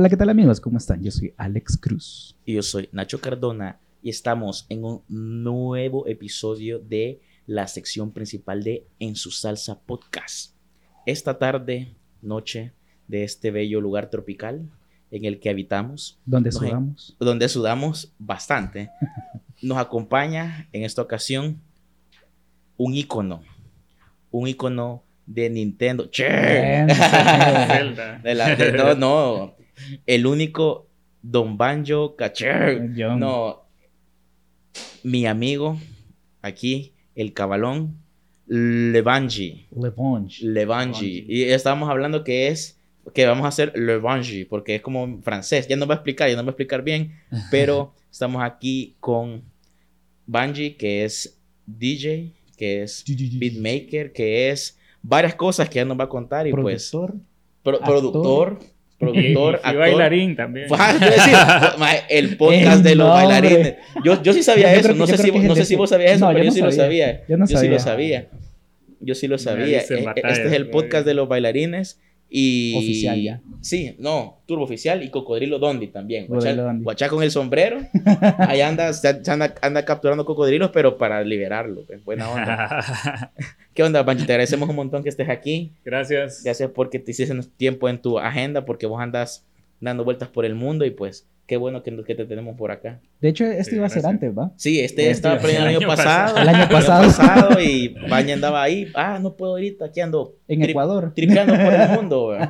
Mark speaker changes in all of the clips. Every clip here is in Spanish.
Speaker 1: Hola, ¿qué tal amigos? ¿Cómo están? Yo soy Alex Cruz.
Speaker 2: Y yo soy Nacho Cardona y estamos en un nuevo episodio de la sección principal de En su salsa podcast. Esta tarde, noche de este bello lugar tropical en el que habitamos.
Speaker 1: ¿Dónde
Speaker 2: nos-
Speaker 1: sudamos?
Speaker 2: Donde sudamos bastante. Nos acompaña en esta ocasión un ícono. Un ícono de Nintendo. ¡Che! De la- de- no, no. El único Don Banjo Cacher.
Speaker 1: Yo-
Speaker 2: No. Mi amigo aquí, el cabalón, Levangi.
Speaker 1: Levange.
Speaker 2: Levangi. Y estamos hablando que es que vamos a hacer Levangi, porque es como francés. Ya nos va a explicar, ya nos va a explicar bien. Pero estamos aquí con Banji, que es DJ, que es beatmaker, que es varias cosas que ya nos va a contar. Y pues,
Speaker 1: Productor.
Speaker 2: pro-
Speaker 1: actor.
Speaker 2: productor,
Speaker 3: Y,
Speaker 2: productor,
Speaker 3: y
Speaker 2: actor.
Speaker 3: bailarín también.
Speaker 2: Ah, el podcast de los bailarines. Yo, yo sí sabía
Speaker 1: Yo
Speaker 2: eso.
Speaker 1: que-
Speaker 2: No
Speaker 1: yo
Speaker 2: sé, si, no sé si vos sabías eso,
Speaker 1: No,
Speaker 2: pero
Speaker 1: yo
Speaker 2: yo,
Speaker 1: no
Speaker 2: sí lo
Speaker 1: sabía.
Speaker 2: sabía.
Speaker 1: Yo no
Speaker 2: sí lo
Speaker 1: sabía.
Speaker 2: sabía. Yo sí lo
Speaker 3: Me
Speaker 2: sabía.
Speaker 3: batallas,
Speaker 2: Este es el podcast de los bailarines. Y...
Speaker 1: Oficial ya.
Speaker 2: Sí, no, Turbo Oficial y Cocodrilo Dondi también. Guachá, con el sombrero. Ahí anda, anda, anda capturando cocodrilos, pero para liberarlo. pues, buena onda. ¿Qué onda, Pancho? Te agradecemos un montón que estés aquí.
Speaker 3: Gracias.
Speaker 2: Gracias porque te hiciste tiempo en tu agenda, porque vos andas dando vueltas por el mundo y pues qué bueno que, que te tenemos por acá.
Speaker 1: De hecho, esto
Speaker 3: Sí,
Speaker 1: iba a ser antes, ¿va?
Speaker 2: Sí, este
Speaker 1: Este
Speaker 2: estaba planeado el
Speaker 3: el año
Speaker 2: pasado.
Speaker 1: pasado. El año pasado.
Speaker 2: pasado y Baña andaba ahí. Ah, no puedo ahorita, aquí ando
Speaker 1: En
Speaker 2: tri-
Speaker 1: Ecuador.
Speaker 2: tripeando por el mundo. weón.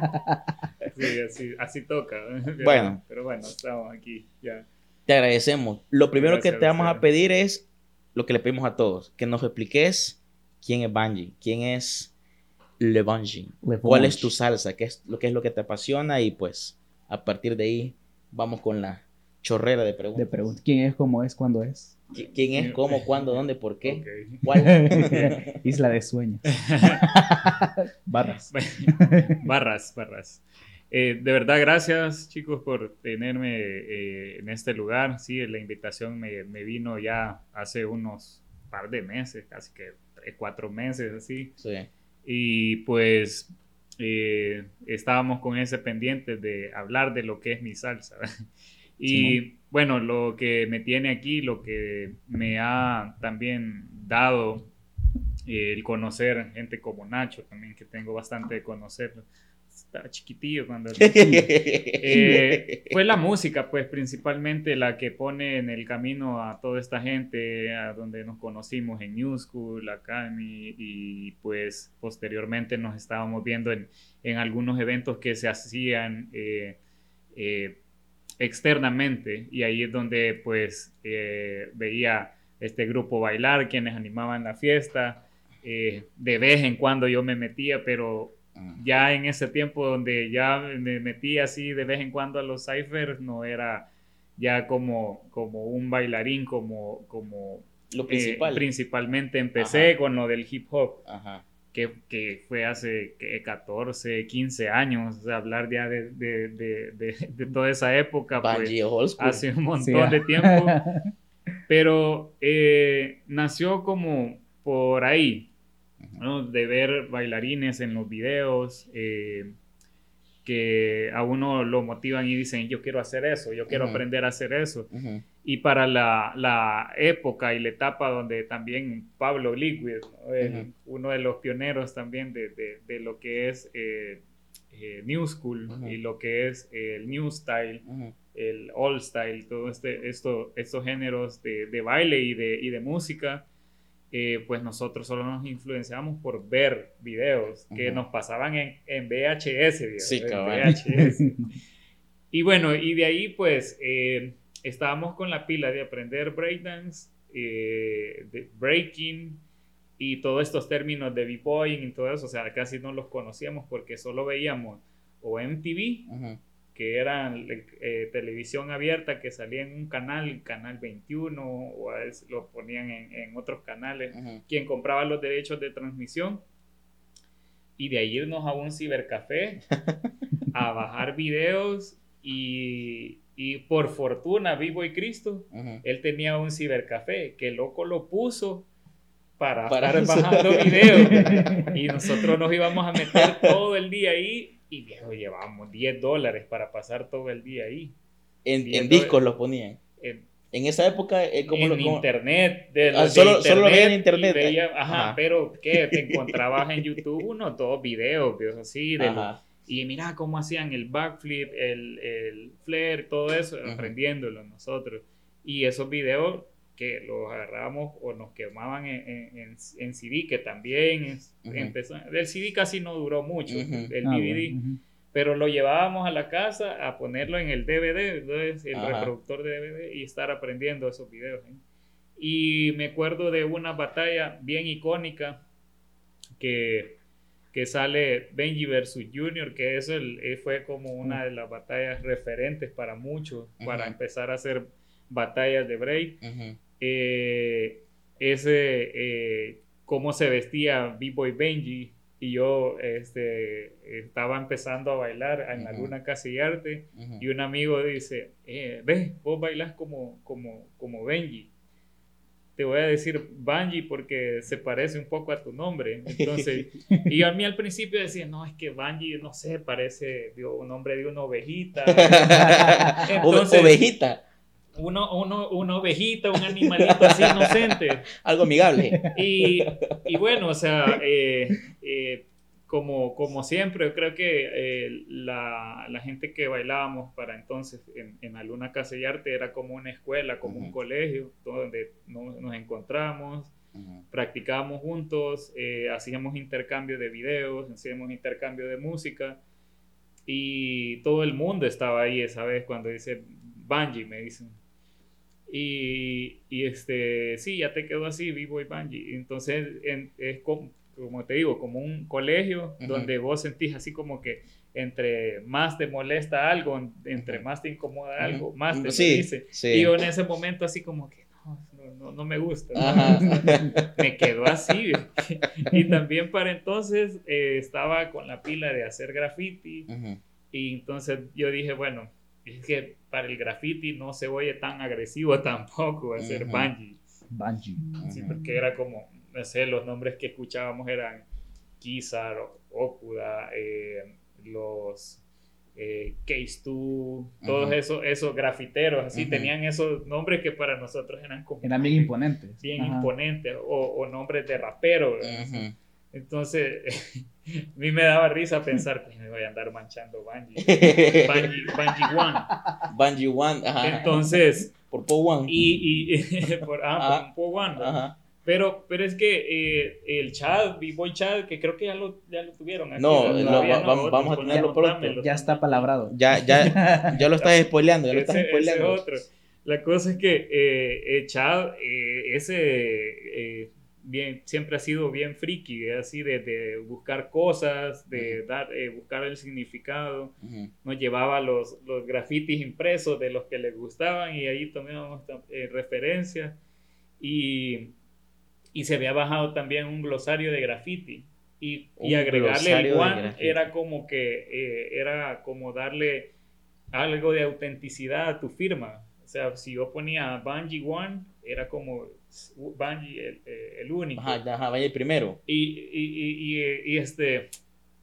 Speaker 3: Sí, así, así toca.
Speaker 2: Bueno.
Speaker 3: Pero bueno, estamos aquí ya.
Speaker 2: Te agradecemos. Lo primero
Speaker 3: Gracias
Speaker 2: que te vamos a pedir es lo que le pedimos a todos, que nos expliques quién es Bungie, quién es Le Bungie, cuál es tu salsa, qué es lo que es lo que te apasiona y pues a partir de ahí vamos con la chorrera de
Speaker 1: De
Speaker 2: preguntas.
Speaker 1: pregunta. ¿Quién es, cómo es, cuándo es?
Speaker 2: ¿Qui- ¿Quién es, cómo, cuándo, dónde, por qué?
Speaker 3: Ok.
Speaker 2: ¿Cuál?
Speaker 1: Isla de sueños. Barras.
Speaker 3: barras, barras. Eh, de verdad, gracias chicos por tenerme eh, en este lugar. Sí, la invitación me, me vino ya hace unos par de meses, casi que tres, cuatro meses así.
Speaker 2: Sí.
Speaker 3: Y pues eh, estábamos con ese pendiente de hablar de lo que es mi salsa. Y bueno, lo que me tiene aquí, lo que me ha también dado eh, el conocer gente como Nacho, también que tengo bastante de conocer. Estaba chiquitillo cuando... Eh, fue la música, pues principalmente la que pone en el camino a toda esta gente, a donde nos conocimos en New School Academy y pues posteriormente nos estábamos viendo en, en algunos eventos que se hacían eh, eh, externamente y ahí es donde pues eh, veía este grupo bailar, quienes animaban la fiesta. eh, de vez en cuando yo me metía, pero ya en ese tiempo donde ya me metí así de vez en cuando a los ciphers, no era ya como, como un bailarín, como, como
Speaker 2: Lo
Speaker 3: eh,
Speaker 2: principal.
Speaker 3: principalmente empecé
Speaker 2: Ajá.
Speaker 3: con lo del hip hop,
Speaker 2: Ajá.
Speaker 3: que, que fue hace ¿qué? 14, 15 años, o sea, hablar ya de, de, de, de- de toda esa época, pues, hace un montón
Speaker 1: Sí,
Speaker 3: de tiempo pero eh, nació como por ahí, ¿no? De ver bailarines en los videos eh, que a uno lo motivan y dicen, yo quiero hacer eso, yo quiero aprender a hacer eso. Y para la, la época y la etapa donde también Pablo Liquid, ¿no? El-
Speaker 2: Ujú.
Speaker 3: uno de los pioneros también de, de- de lo que es eh, eh, New School y lo que es el New Style, el old style, todo este, esto, estos géneros de, de baile y de, y de música, eh, pues nosotros solo nos influenciamos por ver videos que nos pasaban en, en VHS.
Speaker 2: Sí.
Speaker 3: Y bueno, y de ahí pues eh, estábamos con la pila de aprender breakdance, eh, de breaking y todos estos términos de b-boying y todo eso, o sea, casi no los conocíamos porque solo veíamos o MTV. Que era eh, televisión abierta que salía en un canal, canal 21, o a veces lo ponían en, en otros canales,
Speaker 2: Ujú.
Speaker 3: quien compraba los derechos de transmisión, y de ahí irnos a un cibercafé a bajar videos, y, y por fortuna, Vivo y Cristo, él tenía un cibercafé, que el loco lo puso para,
Speaker 2: Para
Speaker 3: estar
Speaker 2: eso.
Speaker 3: bajando videos, y nosotros nos íbamos a meter todo el día ahí Y viejo, llevábamos 10 dólares para pasar todo el día ahí.
Speaker 2: En, en discos los ponían.
Speaker 3: En,
Speaker 2: En esa época, eh, como
Speaker 3: en
Speaker 2: lo como-
Speaker 3: internet. De,
Speaker 2: Ah,
Speaker 3: de
Speaker 2: solo- solo lo veía en internet,
Speaker 3: y veía-
Speaker 2: eh.
Speaker 3: ajá,
Speaker 2: Ajá.
Speaker 3: pero ¿qué? Te encontrabas en YouTube unos dos videos, viejo, así, de lo-
Speaker 2: Ajá.
Speaker 3: y mira cómo hacían el backflip, el, el flare, todo eso,
Speaker 2: Ujú.
Speaker 3: aprendiéndolo nosotros. Y esos videos que los agarrábamos o nos quemaban en, en, en- CD, que también es-
Speaker 2: Ujú.
Speaker 3: empezó. El CD casi no duró mucho,
Speaker 2: Ujú.
Speaker 3: el
Speaker 1: Ah,
Speaker 3: DVD,
Speaker 1: bueno, ujú.
Speaker 3: pero lo llevábamos a la casa a ponerlo en el DVD, entonces, el
Speaker 2: Ajá.
Speaker 3: reproductor de DVD y estar aprendiendo esos videos. ¿eh? Y me acuerdo de una batalla bien icónica que, que sale Benji versus Junior, que eso el- eh, fue como una de las batallas referentes para muchos, para empezar a hacer batallas de break.
Speaker 2: Ujú.
Speaker 3: Eh, ese, eh, cómo se vestía B-Boy Benji, y yo este, estaba empezando a bailar en la
Speaker 2: Ujú.
Speaker 3: Luna Casillarte,
Speaker 2: Ujú.
Speaker 3: y un amigo dice, eh, ve, vos bailás como, como, como Benji. Te voy a decir Banji porque se parece un poco a tu nombre. Entonces, y a mí al principio decía, no, es que Banji, no sé, parece de un nombre de una ovejita.
Speaker 2: Ove-
Speaker 3: Entonces-
Speaker 2: ovejita,
Speaker 3: Uno, uno, una ovejita, un animalito así inocente.
Speaker 2: algo amigable.
Speaker 3: Y, y bueno, o sea, eh, eh, como, como siempre, yo creo que eh, la, la gente que bailábamos para entonces en, en la Luna Casillarte era como una escuela, como un
Speaker 2: Ujú.
Speaker 3: colegio, donde no- nos encontramos,
Speaker 2: Ujú.
Speaker 3: practicábamos juntos, eh, hacíamos intercambio de videos, hacíamos intercambio de música y todo el mundo estaba ahí esa vez cuando dice Bungie, me dicen. Y, y este, sí, ya te quedó así, vivo y Bungie. Entonces en- es como, como te digo, como un colegio
Speaker 2: Ujú.
Speaker 3: donde vos sentís así como que entre más te molesta algo, entre más te incomoda
Speaker 2: Ujú.
Speaker 3: algo, más te
Speaker 2: Sí,
Speaker 3: dice.
Speaker 2: sí.
Speaker 3: Y yo en ese momento así como que no, no, no, me gusta. ¿no? Me quedó así. y también para entonces eh, estaba con la pila de hacer graffiti. Y entonces yo dije, bueno, es que para el graffiti no se oye tan agresivo tampoco hacer
Speaker 2: Ujú.
Speaker 3: Bungie.
Speaker 1: Bungie.
Speaker 3: Sí, porque era como, no sé, los nombres que escuchábamos eran Kizar, Okuda, eh, los eh, Case 2, todos esos, esos grafiteros, así tenían esos nombres que para nosotros eran como
Speaker 1: Eran bien imponentes.
Speaker 3: bien imponentes o, o nombres de raperos. Entonces, a mí me daba risa pensar que me voy a andar manchando Bungie. Bungie, Bungie One.
Speaker 2: Bungie One, ajá.
Speaker 3: Entonces,
Speaker 2: por Po One.
Speaker 3: y, y por, ah,
Speaker 2: Ah.
Speaker 3: por un Po One, ¿verdad?
Speaker 2: Ajá.
Speaker 3: Pero, pero es que eh, el Chad, B-Boy Chad, que creo que ya lo, ya lo tuvieron. aquí,
Speaker 2: No,
Speaker 1: no,
Speaker 2: va- vamos-
Speaker 3: otro,
Speaker 2: vamos a
Speaker 3: pues,
Speaker 2: tenerlo pronto.
Speaker 1: Ya está palabrado.
Speaker 2: Ya, ya, ya lo estás spoileando, ya lo estás
Speaker 3: Ese, ese es
Speaker 2: spoileando.
Speaker 3: otro. La cosa es que eh, eh, Chad, eh, ese eh, bien, siempre ha sido bien friki, eh, así de, de buscar cosas, de dar, eh, buscar el significado.
Speaker 2: Ujú.
Speaker 3: Nos llevaba los, los grafitis impresos de los que le gustaban y ahí tomábamos eh, referencias. Y, y se había bajado también un glosario de graffiti. Y, y agregarle el one era como que eh, era como darle algo de autenticidad a tu firma. O sea, si yo ponía Bungie One, era como Bungie el, eh, el único.
Speaker 2: Ajá, ajá, vaya el primero.
Speaker 3: Y, y, y, y- este,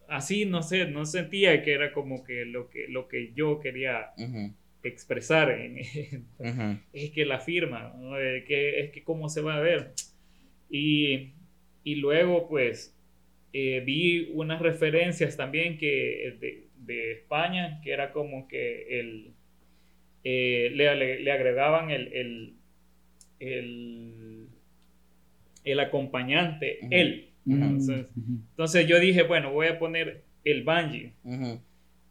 Speaker 3: así, no sé, no sentía que era como que lo que, lo que yo quería
Speaker 2: Ujú,
Speaker 3: expresar. en-
Speaker 2: ujú.
Speaker 3: es que la firma, ¿no? Eh, que, es que cómo se va a ver. Y, y luego, pues, eh, vi unas referencias también que de, de España, que era como que el, eh, le, le- le agregaban el, el, el, el acompañante,
Speaker 2: Ujú.
Speaker 3: él.
Speaker 1: Mm,
Speaker 3: Entonces, yo dije, bueno, voy a poner el.
Speaker 2: Ujú.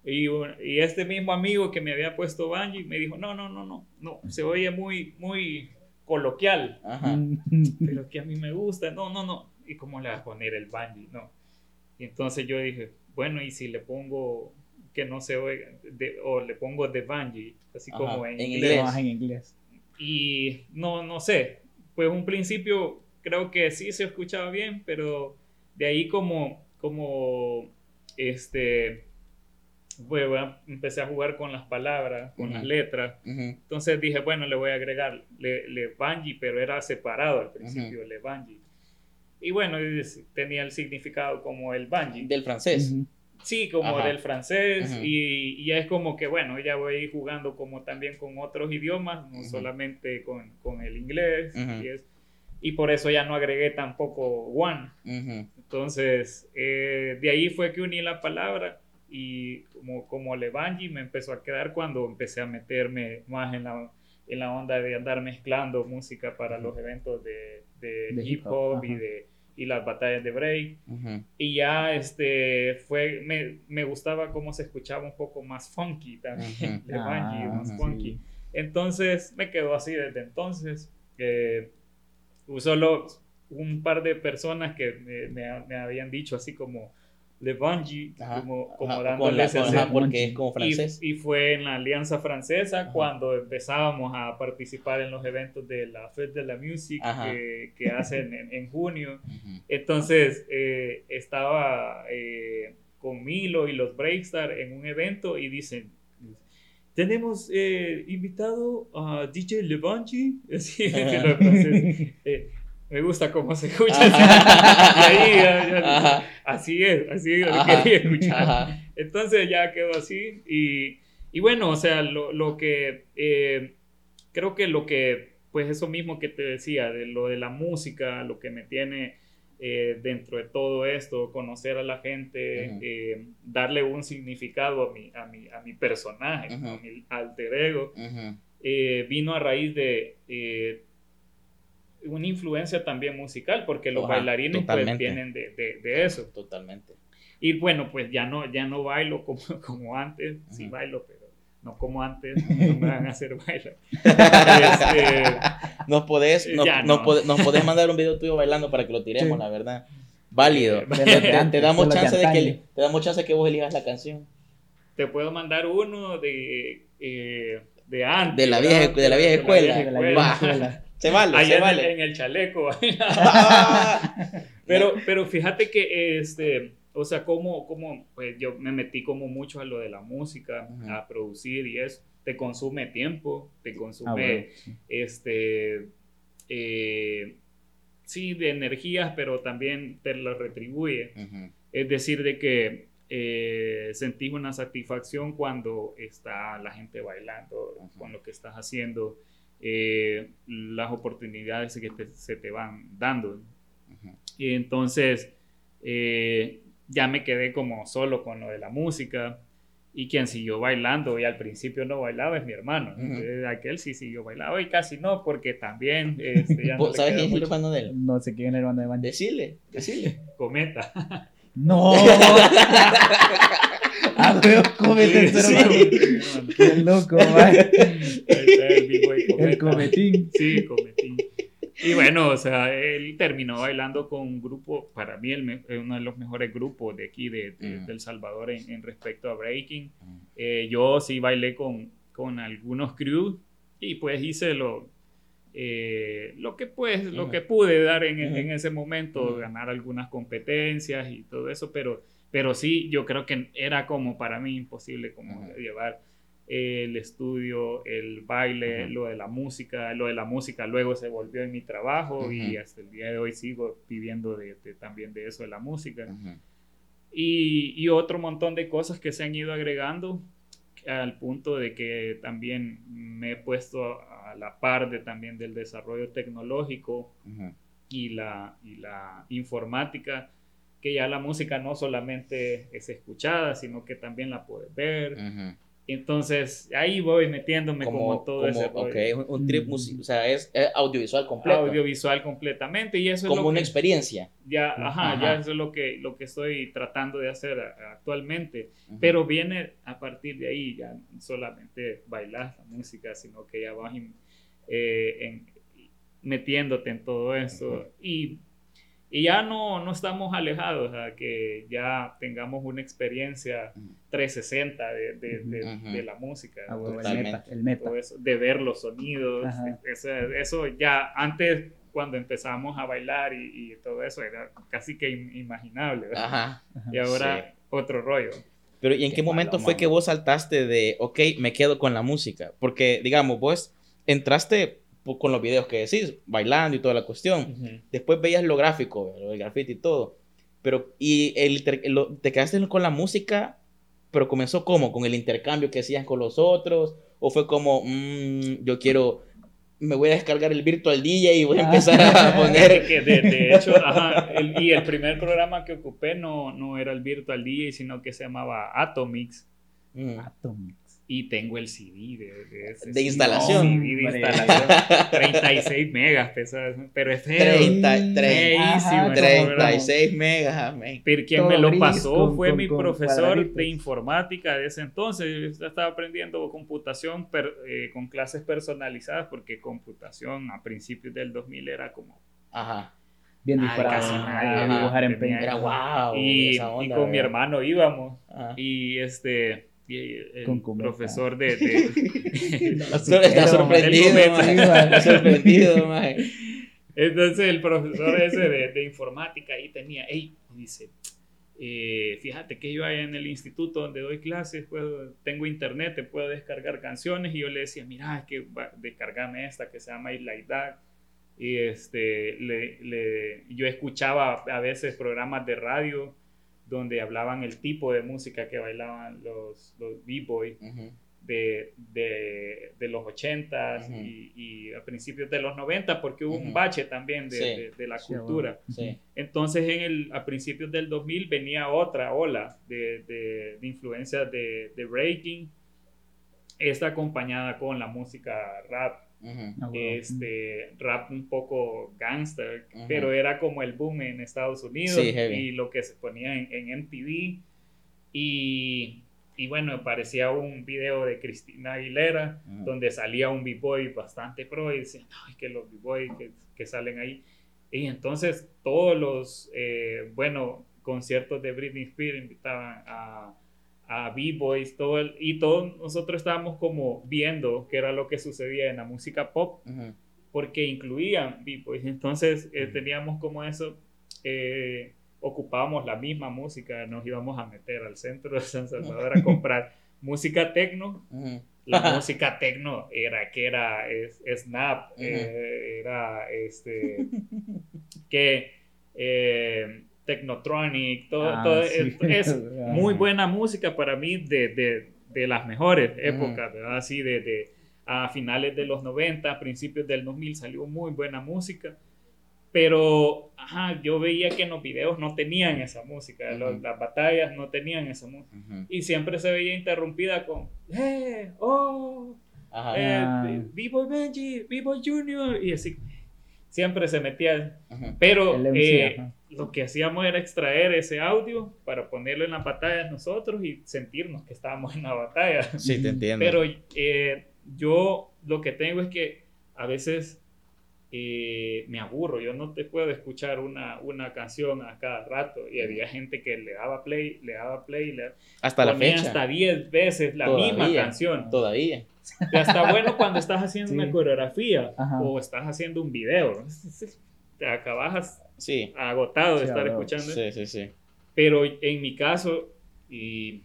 Speaker 3: Y, y este mismo amigo que me había puesto Bungie me dijo, no, no, no, no, no, se oye muy, muy coloquial,
Speaker 2: Ajá.
Speaker 3: Pero que a mí me gusta, no, no, no. ¿Y cómo le vas a poner el Bungie? No. Y entonces yo dije, bueno, y si le pongo que no se oiga, de- o le pongo The Bungie, así
Speaker 2: Ajá,
Speaker 3: como en,
Speaker 2: en
Speaker 3: inglés.
Speaker 2: inglés.
Speaker 1: Trabaja en inglés.
Speaker 3: Y no, no sé, pues un principio creo que sí se escuchaba bien, pero de ahí como, como, este, pues, bueno, empecé a jugar con las palabras, con las
Speaker 2: Ujú.
Speaker 3: letras. Entonces dije, bueno, le voy a agregar Le, le Bungie, pero era separado al principio, Le Bungie. Y bueno, tenía el significado como el Bungie.
Speaker 2: Del francés.
Speaker 3: Sí, como
Speaker 2: Ajá.
Speaker 3: del francés
Speaker 2: Ujú.
Speaker 3: y, y es como que, bueno, ya voy jugando como también con otros idiomas, no
Speaker 2: Ujú.
Speaker 3: solamente con, con el inglés.
Speaker 2: Ujú.
Speaker 3: y, es- y por eso ya no agregué tampoco one. Entonces, eh, de ahí fue que uní la palabra y como, como Levangi me empezó a quedar cuando empecé a meterme más en la, en la onda de andar mezclando música para los eventos de, de
Speaker 1: De
Speaker 3: hip
Speaker 1: hip
Speaker 3: hop
Speaker 1: hop,
Speaker 3: y, de, y las batallas de break. Y ya este, fue, me, me gustaba cómo se escuchaba un poco más funky también,
Speaker 2: Ujú.
Speaker 3: Levangi,
Speaker 1: Ah,
Speaker 3: más
Speaker 1: sí.
Speaker 3: funky. Entonces me quedó así desde entonces. Eh, solo un par de personas que me, me- me habían dicho así como Levangi,
Speaker 2: Ajá.
Speaker 3: como, como
Speaker 2: Ajá, con la- con- porque es como francés.
Speaker 3: Y, y fue en la Alianza Francesa
Speaker 2: Ajá.
Speaker 3: cuando empezábamos a participar en los eventos de la Fête de la
Speaker 2: Ajá.
Speaker 3: que, que hacen en, en junio. Entonces eh, estaba eh, con Milo y los Breakstar en un evento y dicen, tenemos eh, invitado a DJ Levanchi. Así,
Speaker 2: Ajá.
Speaker 3: me gusta cómo se escucha. Y ahí ya- ya- así es, así lo
Speaker 2: Ajá.
Speaker 3: quería escuchar.
Speaker 2: Ajá.
Speaker 3: Entonces ya quedó así. Y, y bueno, o sea, lo, lo que eh, creo que lo que, pues eso mismo que te decía, de lo de la música, lo que me tiene eh, dentro de todo esto, conocer a la gente, eh, darle un significado a mi, a mi, a mi personaje,
Speaker 2: Ujú.
Speaker 3: a mi alter ego, eh, vino a raíz de eh, una influencia también musical, porque los
Speaker 2: Ajá,
Speaker 3: bailarines pues vienen de, de- de eso.
Speaker 2: Totalmente.
Speaker 3: Y bueno, pues ya no, ya no bailo como, como antes, sí
Speaker 2: Ujú.
Speaker 3: bailo, pero no como antes, no me van a hacer bailar. Este,
Speaker 2: Nos podés, nos, nos
Speaker 3: no.
Speaker 2: nos podés mandar un video tuyo bailando para que lo tiremos,
Speaker 1: Sí.
Speaker 2: la verdad. Válido. Te, damos chance de que te damos chance de que vos elijas la canción.
Speaker 3: te puedo mandar uno de, eh, de antes.
Speaker 2: De la vieja- de la vieja escuela.
Speaker 1: De la
Speaker 3: escuela.
Speaker 1: vieja
Speaker 2: Va.
Speaker 1: escuela.
Speaker 2: Se vale, se
Speaker 3: en,
Speaker 2: vale.
Speaker 3: el, en el chaleco.
Speaker 2: Ah.
Speaker 3: pero, pero fíjate que, este, o sea, como, como, pues yo me metí como mucho a lo de la música, a producir y eso. Te consume tiempo, te consume,
Speaker 1: Ah, bueno, sí.
Speaker 3: este, eh, sí, de energías, pero también te lo retribuye. Es decir, de que eh, sentís una satisfacción cuando está la gente bailando con lo que estás haciendo, eh, las oportunidades que te- se te van dando. Y entonces eh, ya me quedé como solo con lo de la música. Y quien siguió bailando, y al principio no bailaba, es mi hermano.
Speaker 2: Ujú.
Speaker 3: Eh, aquel sí siguió bailando, y casi no, porque también este, ya no
Speaker 2: ¿Vos
Speaker 3: le
Speaker 2: ¿Sabes quién es el hermano de él?
Speaker 1: No sé quién es el hermano de Banjo.
Speaker 2: Decile, decile.
Speaker 3: Cometa.
Speaker 1: No. Weón, hermano.
Speaker 3: sí,
Speaker 1: Qué loco,
Speaker 3: el
Speaker 1: El cometín.
Speaker 3: Sí, Cometín. Y bueno, o sea, él terminó bailando con un grupo, para mí, el me- eh, uno de los mejores grupos de aquí, de, de-
Speaker 2: Mm.
Speaker 3: del Salvador, en, en respecto a breaking. Eh, yo sí bailé con, con algunos crews y pues hice lo, eh, lo que pues, lo
Speaker 2: Ujú.
Speaker 3: que pude dar en, en ese momento,
Speaker 2: Ujú.
Speaker 3: ganar algunas competencias y todo eso, pero, pero sí, yo creo que era como para mí imposible como
Speaker 2: Ujú.
Speaker 3: llevar el estudio, el baile,
Speaker 2: Ujú.
Speaker 3: lo de la música, lo de la música luego se volvió en mi trabajo y
Speaker 2: Ujú.
Speaker 3: hasta el día de hoy sigo viviendo de, de- también de eso, de la música
Speaker 2: Ujú.
Speaker 3: y, y otro montón de cosas que se han ido agregando al punto de que también me he puesto a la par de también del desarrollo tecnológico y la, y la informática, que ya la música no solamente es escuchada, sino que también la puedes ver.
Speaker 2: Ujú.
Speaker 3: Entonces ahí voy metiéndome como, todo
Speaker 2: como-
Speaker 3: ese rollo.
Speaker 2: ok, un, trip,
Speaker 1: Mm.
Speaker 2: musi- o sea, es, es audiovisual completo.
Speaker 3: audiovisual completamente y eso es
Speaker 2: como
Speaker 3: lo
Speaker 2: una
Speaker 3: que-
Speaker 2: experiencia.
Speaker 3: ya, ajá,
Speaker 2: Ajá.
Speaker 3: ya eso es lo que, lo que estoy tratando de hacer a- actualmente. Pero viene a partir de ahí, ya no solamente bailar la música, sino que ya vas in- eh, en- metiéndote en todo.
Speaker 2: Ujú.
Speaker 3: Y, y ya no, no estamos alejados a que ya tengamos una experiencia
Speaker 2: Ujú.
Speaker 3: 360 de, de, de- de la música.
Speaker 1: Ah, weón, el meta. El meta.
Speaker 3: todo eso, de ver los sonidos, eso, eso ya antes cuando empezamos a bailar y, y todo eso era casi que inimaginable. ¿verdad?
Speaker 2: Ajá.
Speaker 1: Ajá.
Speaker 3: Y ahora otro rollo.
Speaker 2: Pero ¿y en qué,
Speaker 1: Qué
Speaker 2: momento
Speaker 1: malo,
Speaker 2: fue
Speaker 1: mano.
Speaker 2: que vos saltaste de, ok, me quedo con la música? Porque, digamos, vos entraste con los videos que decís, bailando y toda la cuestión. Después veías lo gráfico, del graffiti y todo. Pero, ¿y el, lo- te quedaste con la música, pero comenzó cómo? ¿Con el intercambio que hacías con los otros? ¿O fue como, "Mm, yo quiero, me voy a descargar el Virtual DJ y voy a
Speaker 1: Ah.
Speaker 2: empezar a poner...
Speaker 3: de, de hecho, ajá, el- y el primer programa que ocupé no, no era el Virtual DJ, sino que se llamaba Atomix.
Speaker 2: Mm.
Speaker 1: Atomix.
Speaker 3: Y tengo el CD de, de ese.
Speaker 2: De instalación.
Speaker 3: CD de instalación. 36 megas pesado. Pero es feo.
Speaker 2: 30,
Speaker 1: Sí,
Speaker 2: 30,
Speaker 3: ajá,
Speaker 2: 36 megas, amén.
Speaker 3: Pero quien
Speaker 1: Todo
Speaker 3: me lo pasó
Speaker 1: con-
Speaker 3: fue
Speaker 1: con-
Speaker 3: mi
Speaker 1: con
Speaker 3: profesor
Speaker 1: cuadraditos.
Speaker 3: de informática de ese entonces. Yo estaba aprendiendo computación per- eh, con clases personalizadas porque computación a principios del 2000 era como...
Speaker 2: Ajá.
Speaker 1: Bien disparado. dibujar en.
Speaker 2: Era wow.
Speaker 3: y,
Speaker 2: esa
Speaker 3: y con mi
Speaker 2: ¿verdad?
Speaker 3: hermano íbamos.
Speaker 2: Ajá.
Speaker 3: Y este... el
Speaker 1: Con
Speaker 3: profesor de... de-
Speaker 2: está sorprendido. Está sorprendido, maje.
Speaker 3: Entonces el profesor ese de, de informática ahí tenía, hey, dice, eh, fíjate que yo ahí en el instituto donde doy clases, puedo, tengo internet, te puedo descargar canciones y yo le decía, mira, es que va- descargame esta que se llama It Like That. Y este, le, le- yo escuchaba a veces programas de radio donde hablaban el tipo de música que bailaban los, los B-Boys
Speaker 2: Ujú.
Speaker 3: de, de, de los 80s
Speaker 2: Ujú.
Speaker 3: y, y a principios de los 90 porque hubo un bache también de,
Speaker 2: Sí.
Speaker 3: de- de la
Speaker 1: Sí,
Speaker 3: cultura.
Speaker 2: Sí.
Speaker 3: Entonces en el, a principios del 2000 venía otra ola de, de, de influencias de, de breaking, esta acompañada con la música rap,
Speaker 2: Ujú.
Speaker 1: Ah, huevo.
Speaker 3: este rap un poco gangster, pero era como el boom en Estados Unidos
Speaker 2: Sí,
Speaker 3: y lo que se ponía en, en MTV y, y bueno, parecía un video de Cristina Aguilera donde salía un b-boy bastante pro y decían, ay, que los b-boys que, que salen ahí. Y entonces todos los, eh, bueno, conciertos de Britney Spears invitaban a, a b-boys, todo el- y todos nosotros estábamos como viendo qué era lo que sucedía en la música pop,
Speaker 2: Ujú.
Speaker 3: porque incluían b-boys. Entonces eh, teníamos como eso, eh, ocupábamos la misma música, nos íbamos a meter al centro de San Salvador a comprar música tecno
Speaker 2: Ujú.
Speaker 3: la música techno era que era es- Snap,
Speaker 2: Ujú.
Speaker 3: eh, era este que eh, Technotronic, todo,
Speaker 1: Ah,
Speaker 3: todo
Speaker 1: sí.
Speaker 3: es, es
Speaker 1: Ah.
Speaker 3: muy buena música para mí de, de, de las mejores épocas, ¿verdad? Así de, de a finales de los 90, principios del 2000 salió muy buena música. Pero ajá, yo veía que en los videos no tenían esa música, los- las batallas no tenían esa música y siempre se veía interrumpida con ¡Eh! ¡Oh! Eh,
Speaker 1: Ah.
Speaker 3: ¡Vivo Benji! ¡Vivo Junior! Y así siempre se metía. Pero
Speaker 1: MC,
Speaker 3: eh, lo que hacíamos era extraer ese audio para ponerlo en la batalla nosotros y sentirnos que estábamos en la batalla.
Speaker 2: Sí, te entiendo.
Speaker 3: Pero eh, yo lo que tengo es que a veces eh, me aburro. Yo no te puedo escuchar una, una canción a cada rato. Y había gente que le daba play, le daba play, le
Speaker 2: hasta la fecha.
Speaker 3: hasta 10 veces la misma
Speaker 2: Todavía.
Speaker 3: canción.
Speaker 2: Todavía.
Speaker 3: Y está bueno cuando estás haciendo
Speaker 1: Sí.
Speaker 3: una coreografía
Speaker 1: Ajá.
Speaker 3: o estás haciendo un video. Te acabas
Speaker 2: Sí.
Speaker 3: agotado de
Speaker 1: Sí,
Speaker 3: estar escuchando.
Speaker 2: Sí, sí, sí.
Speaker 3: Pero en mi caso, y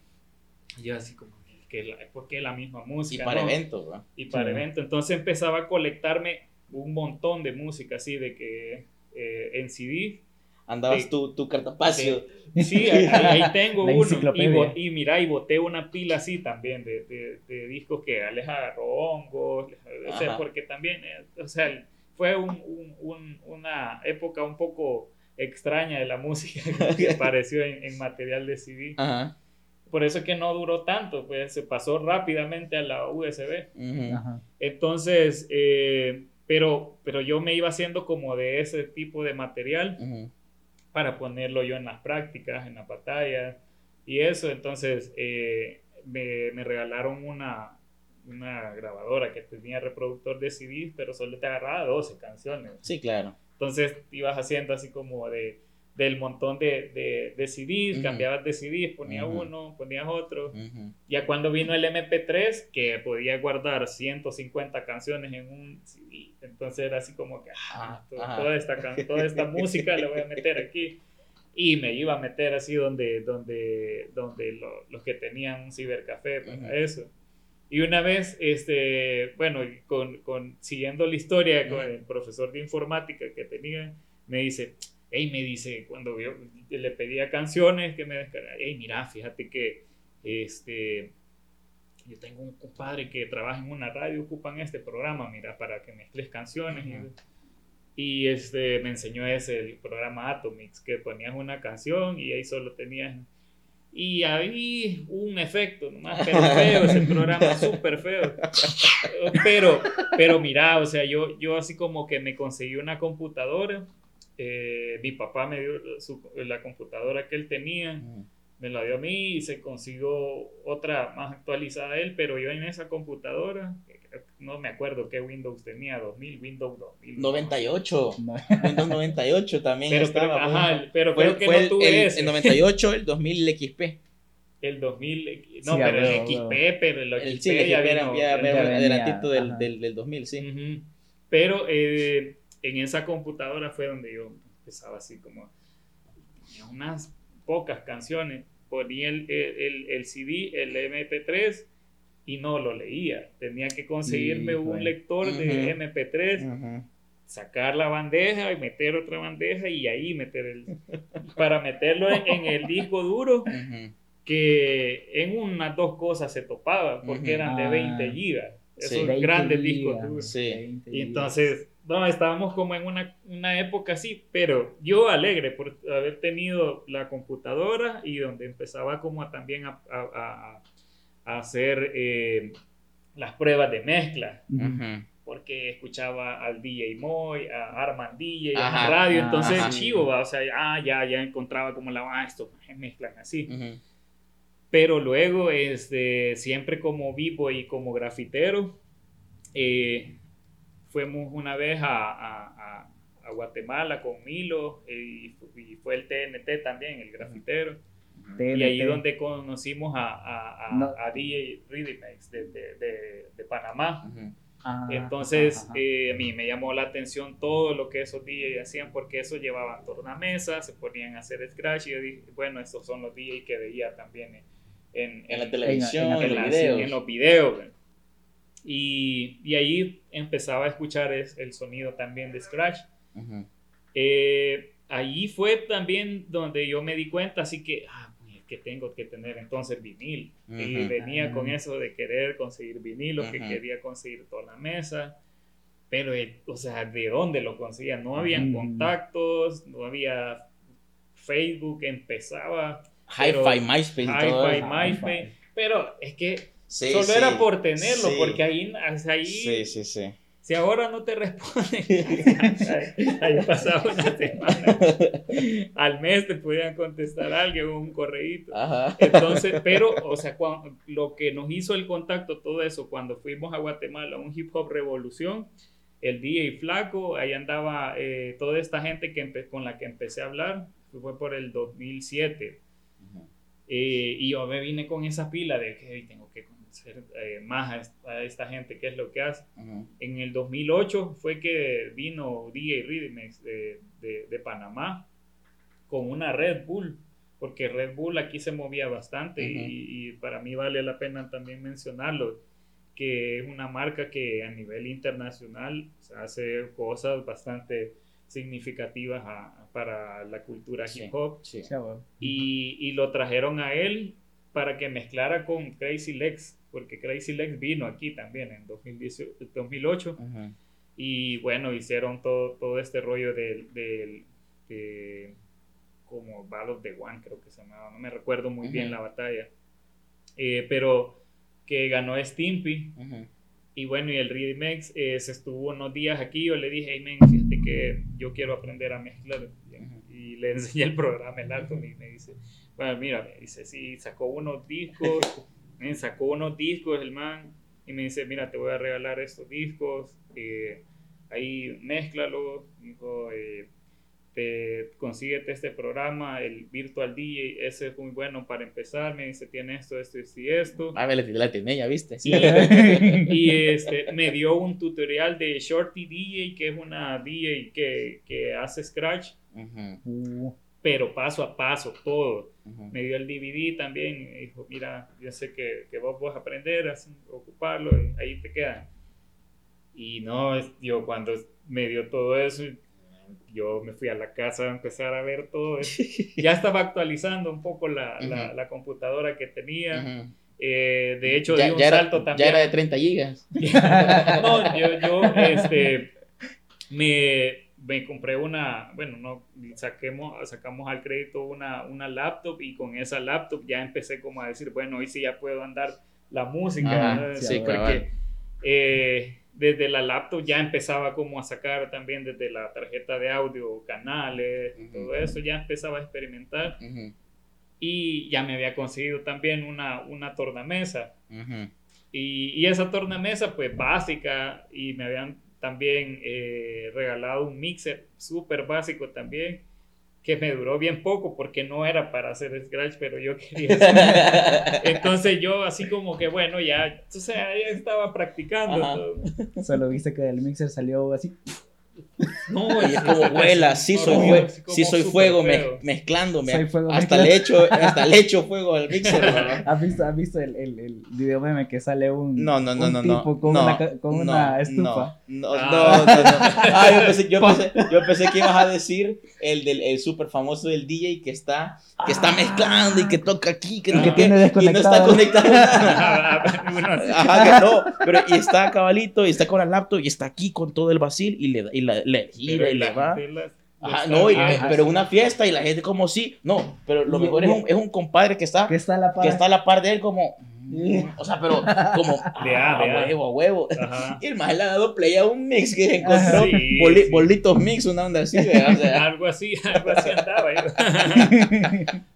Speaker 3: yo así como, que la, ¿por qué la misma
Speaker 2: Y
Speaker 3: música?
Speaker 2: para
Speaker 3: no?
Speaker 2: eventos, ¿va?
Speaker 3: y para eventos. Entonces empezaba a colectarme un montón de música así de que eh, en CD.
Speaker 2: Andabas
Speaker 3: Sí.
Speaker 2: tu, tu cartapacio.
Speaker 3: Sí, ahí, ahí tengo
Speaker 1: La
Speaker 3: uno. Y, y mira, y boté una pila así también de, de, de discos que aleja hongos, o sea, porque también, eh, o sea, fue un- un- un- una época un poco extraña de la música que apareció en, en material de CD.
Speaker 2: Ajá.
Speaker 3: Por eso es que no duró tanto, pues se pasó rápidamente a la USB.
Speaker 2: Ujú.
Speaker 1: Ajá.
Speaker 3: Entonces, eh, pero, pero yo me iba haciendo como de ese tipo de material para ponerlo yo en las prácticas, en las batallas y eso. Entonces, eh, me, me regalaron una, una grabadora que tenía reproductor de CDs, pero solo te agarraba 12 canciones.
Speaker 2: Sí, claro.
Speaker 3: Entonces, ibas haciendo así como de del montón de, de, de CDs,
Speaker 2: Ujú.
Speaker 3: cambiabas de CDs, ponías uno, ponías otro. Ya cuando vino el MP3, que podía guardar 150 canciones en un CD, entonces era así como que, ah, to-
Speaker 2: Ajá.
Speaker 3: toda, esta, toda esta música la voy a meter aquí. Y me iba a meter así donde, donde, donde lo- los que tenían un cibercafé para eso. Y una vez, este, bueno, con, con, siguiendo la historia con el profesor de informática que tenía, me dice, Ey, me dice, cuando yo le pedía canciones que me descargara, hey, mira, fíjate que este, yo tengo un compadre que trabaja en una radio, ocupan este programa, mira, para que mezcles canciones.
Speaker 2: Ujú.
Speaker 3: Y, y, este, me enseñó ese, el programa Atomix, que ponías una canción y ahí solo tenías... Y ahí un efecto, nomás, pero feo, ese programa súper feo. Pero, pero mira, o sea, yo, yo así como que me conseguí una computadora. Eh, mi papá me dio su- la computadora que él tenía me la dio a mí y se consiguió otra más actualizada él, pero yo en esa computadora, no me acuerdo qué Windows tenía, 2000, Windows 2000.
Speaker 2: 98.
Speaker 1: No.
Speaker 2: Windows 98 también
Speaker 3: Pero,
Speaker 2: estaba.
Speaker 3: creo,
Speaker 2: pues.
Speaker 3: ajá, pero
Speaker 2: Fue,
Speaker 3: creo que
Speaker 2: fue
Speaker 3: no
Speaker 2: el,
Speaker 3: tuve
Speaker 2: el-
Speaker 3: ese.
Speaker 2: el 98, el 2000 XP.
Speaker 3: El 2000, no,
Speaker 1: Sí,
Speaker 3: pero el XP, pero el
Speaker 2: El,
Speaker 3: XP
Speaker 2: sí, el
Speaker 3: ya
Speaker 2: XP era
Speaker 3: vino-
Speaker 2: ya,
Speaker 3: ya
Speaker 2: era
Speaker 1: venía,
Speaker 2: adelantito del, del, del 2000, sí.
Speaker 3: Ujú. Pero eh, en esa computadora fue donde yo empezaba así como tenía unas pocas canciones, ponía el, el, el- el CD, el MP3 y no lo leía. Tenía que conseguirme un
Speaker 1: Híjole.
Speaker 3: lector de
Speaker 2: Ujú.
Speaker 3: MP3,
Speaker 2: Ujú.
Speaker 3: sacar la bandeja y meter otra bandeja y ahí meter el... para meterlo en, en el disco duro
Speaker 2: Ujú.
Speaker 3: que en unas dos cosas se topaba porque eran de
Speaker 1: Ah.
Speaker 3: 20 gigas.
Speaker 2: Sí.
Speaker 3: Esos
Speaker 1: 20
Speaker 3: grandes
Speaker 1: gigas,
Speaker 3: discos duros.
Speaker 2: Sí.
Speaker 1: 20
Speaker 3: Y
Speaker 1: gigas.
Speaker 3: entonces, no, estábamos como en una, una época así, pero yo alegre por haber tenido la computadora y donde empezaba como a, también a, a- a- a hacer eh, las pruebas de mezcla,
Speaker 1: Ujú.
Speaker 2: Ujú.
Speaker 3: porque escuchaba al DJ Moy, a Arman DJ, a
Speaker 2: Ajá.
Speaker 3: la radio,
Speaker 1: Ah,
Speaker 3: entonces
Speaker 2: ajá.
Speaker 3: chivo, va, o sea, ah, ya, ya encontraba como la, ah, esto mezclan así.
Speaker 2: Ujú.
Speaker 3: Pero luego, este, siempre como vivo y como grafitero, eh, fuimos una vez a, a- a- a Guatemala con Milo eh, y, fu- y fue el TNT también, el grafitero. Y ahí donde conocimos a, a, a,
Speaker 1: No.
Speaker 3: a DJ Rhythmex de, de, de, de Panamá.
Speaker 1: Ah,
Speaker 3: Entonces,
Speaker 1: ajá, ajá.
Speaker 3: eh, a mí me llamó la atención todo lo que esos DJs hacían, porque eso llevaban tornamesas, se ponían a hacer scratch, y yo dije, bueno, estos son los DJs que veía también en, en,
Speaker 2: En la televisión,
Speaker 1: en la-
Speaker 2: en,
Speaker 3: en
Speaker 2: los
Speaker 3: las-
Speaker 2: videos.
Speaker 3: en los videos. Y, y ahí empezaba a escuchar es- el sonido también de scratch.
Speaker 2: Ujú.
Speaker 3: Eh, ahí fue también donde yo me di cuenta, así que, ah, que tengo que tener entonces vinil. Y venía con eso de querer conseguir vinilo, que quería conseguir toda la mesa. Pero, eh, o sea, ¿de dónde lo conseguía? No habían contactos, no había Facebook, empezaba
Speaker 2: Hi-Fi, MySpace
Speaker 3: Hi-Fi. MySpace. Pero es que
Speaker 2: Sí,
Speaker 3: solo
Speaker 2: sí.
Speaker 3: era por tenerlo,
Speaker 2: Sí.
Speaker 3: porque ahí, ahí
Speaker 2: Sí, sí, sí.
Speaker 3: si ahora no te responden, ahí pasaba una semana. Al mes te podían contestar alguien o un correíto.
Speaker 2: Ajá.
Speaker 3: Entonces, pero, o sea, cuan- lo que nos hizo el contacto, todo eso, cuando fuimos a Guatemala, un hip hop revolución, el DJ Flaco, ahí andaba eh, toda esta gente que con la que empecé a hablar, fue por el 2007.
Speaker 2: Ujú.
Speaker 3: Eh, y yo me vine con esa pila de que "Ey, tengo conocer eh, más a a esta gente, qué es lo que hace.
Speaker 2: Ujú.
Speaker 3: En el 2008 fue que vino DJ Rhythmex de, de, de Panamá con una Red Bull, porque Red Bull aquí se movía bastante y-
Speaker 2: Ujú.
Speaker 3: y, para mí vale la pena también mencionarlo, que es una marca que a nivel internacional o sea, hace cosas bastante significativas a- para la cultura
Speaker 2: Sí.
Speaker 3: hip hop
Speaker 2: Sí.
Speaker 3: Y, y lo trajeron a él para que mezclara con Crazy Legs, porque Crazy Legs vino aquí también en 2018, 2008
Speaker 2: Ujú.
Speaker 3: y bueno, hicieron todo, todo este rollo del, del- de, como Battle of the One creo que se llamaba, no me recuerdo muy bien la batalla, Eh, pero que ganó Stimpy y bueno, y el Remix eh, se estuvo unos días aquí. Yo le dije, hey, men, fíjate que yo quiero aprender a mezclar. Y le enseñé el programa, el Atom, y me dice, bueno, mira, me dice, sí, sacó unos discos, sacó unos discos el man, y me dice, mira, te voy a regalar estos discos, eh, ahí mézclalo, dijo, eh, te, consíguete este programa, el Virtual DJ, ese es muy bueno para empezar, me dice, tiene esto, esto, esto y esto.
Speaker 2: Ah, me la la tiene, ya viste.
Speaker 3: Y, y, este, me dio un tutorial de Shorty DJ, que es una DJ que, que hace scratch.
Speaker 1: Uh,
Speaker 3: pero paso a paso, todo. Me dio el DVD también, y dijo, mira, yo sé que, que vos vas a aprender a ocuparlo, y ahí te quedan. Y no, yo cuando me dio todo eso, yo me fui a la casa a empezar a ver todo eso. Ya estaba actualizando un poco la, la,
Speaker 2: Ujú.
Speaker 3: la computadora que tenía.
Speaker 2: Ujú.
Speaker 3: Eh, de hecho,
Speaker 2: Ya,
Speaker 3: di un
Speaker 2: ya era,
Speaker 3: salto
Speaker 2: ya
Speaker 3: también.
Speaker 2: era de 30 gigas.
Speaker 3: no, yo, yo, este, me, me compré una, bueno, no, saquemos, sacamos al crédito una, una laptop y con esa laptop ya empecé como a decir, bueno, hoy sí ya puedo andar la música.
Speaker 2: Ajá,
Speaker 1: sí,
Speaker 3: porque eh, desde la laptop ya empezaba como a sacar también desde la tarjeta de audio canales y
Speaker 2: Ujú.
Speaker 3: todo eso, ya empezaba a experimentar
Speaker 2: Ujú,
Speaker 3: y ya me había conseguido también una, una tornamesa.
Speaker 2: ujú.
Speaker 3: Y, y esa tornamesa, pues básica, y me habían también eh, regalado un mixer súper básico también, que me duró bien poco porque no era para hacer scratch, pero yo quería hacer. Entonces yo así como que bueno, ya, o sea, ya estaba practicando. Todo.
Speaker 1: Solo viste que el mixer salió así.
Speaker 3: No,
Speaker 2: Y es como, vuela, sí soy, sí soy fuego mez- mezclándome.
Speaker 1: Soy fuego
Speaker 2: hasta,
Speaker 1: mezclando.
Speaker 2: le echo, hasta le echo fuego al mixer. ¿verdad?
Speaker 1: ¿Has visto, has visto el, el, el video meme que sale un,
Speaker 2: No, no, no,
Speaker 1: un
Speaker 2: no, no.
Speaker 1: tipo con,
Speaker 2: no,
Speaker 1: una, con
Speaker 2: no,
Speaker 1: una estufa?
Speaker 2: No, no,
Speaker 3: Ah.
Speaker 2: no, no, no. Ah, yo pensé, yo, pensé, yo pensé que ibas a decir el del el súper famoso del DJ que está, que está mezclando y que toca aquí, que
Speaker 3: Y
Speaker 2: no
Speaker 3: que
Speaker 1: tiene
Speaker 2: y no está
Speaker 1: desconectado.
Speaker 2: conectado.
Speaker 3: Bueno.
Speaker 2: Ajá, que no, pero y está cabalito y está con la laptop y está aquí con todo el vacil y le, y la- le gira
Speaker 3: Pero
Speaker 2: y le
Speaker 3: la
Speaker 2: va.
Speaker 3: la-
Speaker 2: Ajá, no, y-
Speaker 1: Ajá,
Speaker 2: pero
Speaker 1: sí.
Speaker 2: una fiesta y la gente como sí, no, pero lo mejor es un, es un compadre que está,
Speaker 1: Que está a la par.
Speaker 2: que está a la par de él como, mm, o sea, pero como,
Speaker 3: De A,
Speaker 2: ah,
Speaker 3: de A.
Speaker 2: huevo, a huevo.
Speaker 3: Ajá.
Speaker 2: Y el más le ha dado play a un mix que encontró,
Speaker 3: Sí,
Speaker 2: boli-
Speaker 3: sí.
Speaker 2: bolitos mix, una onda así. O sea,
Speaker 3: algo así, algo así andaba.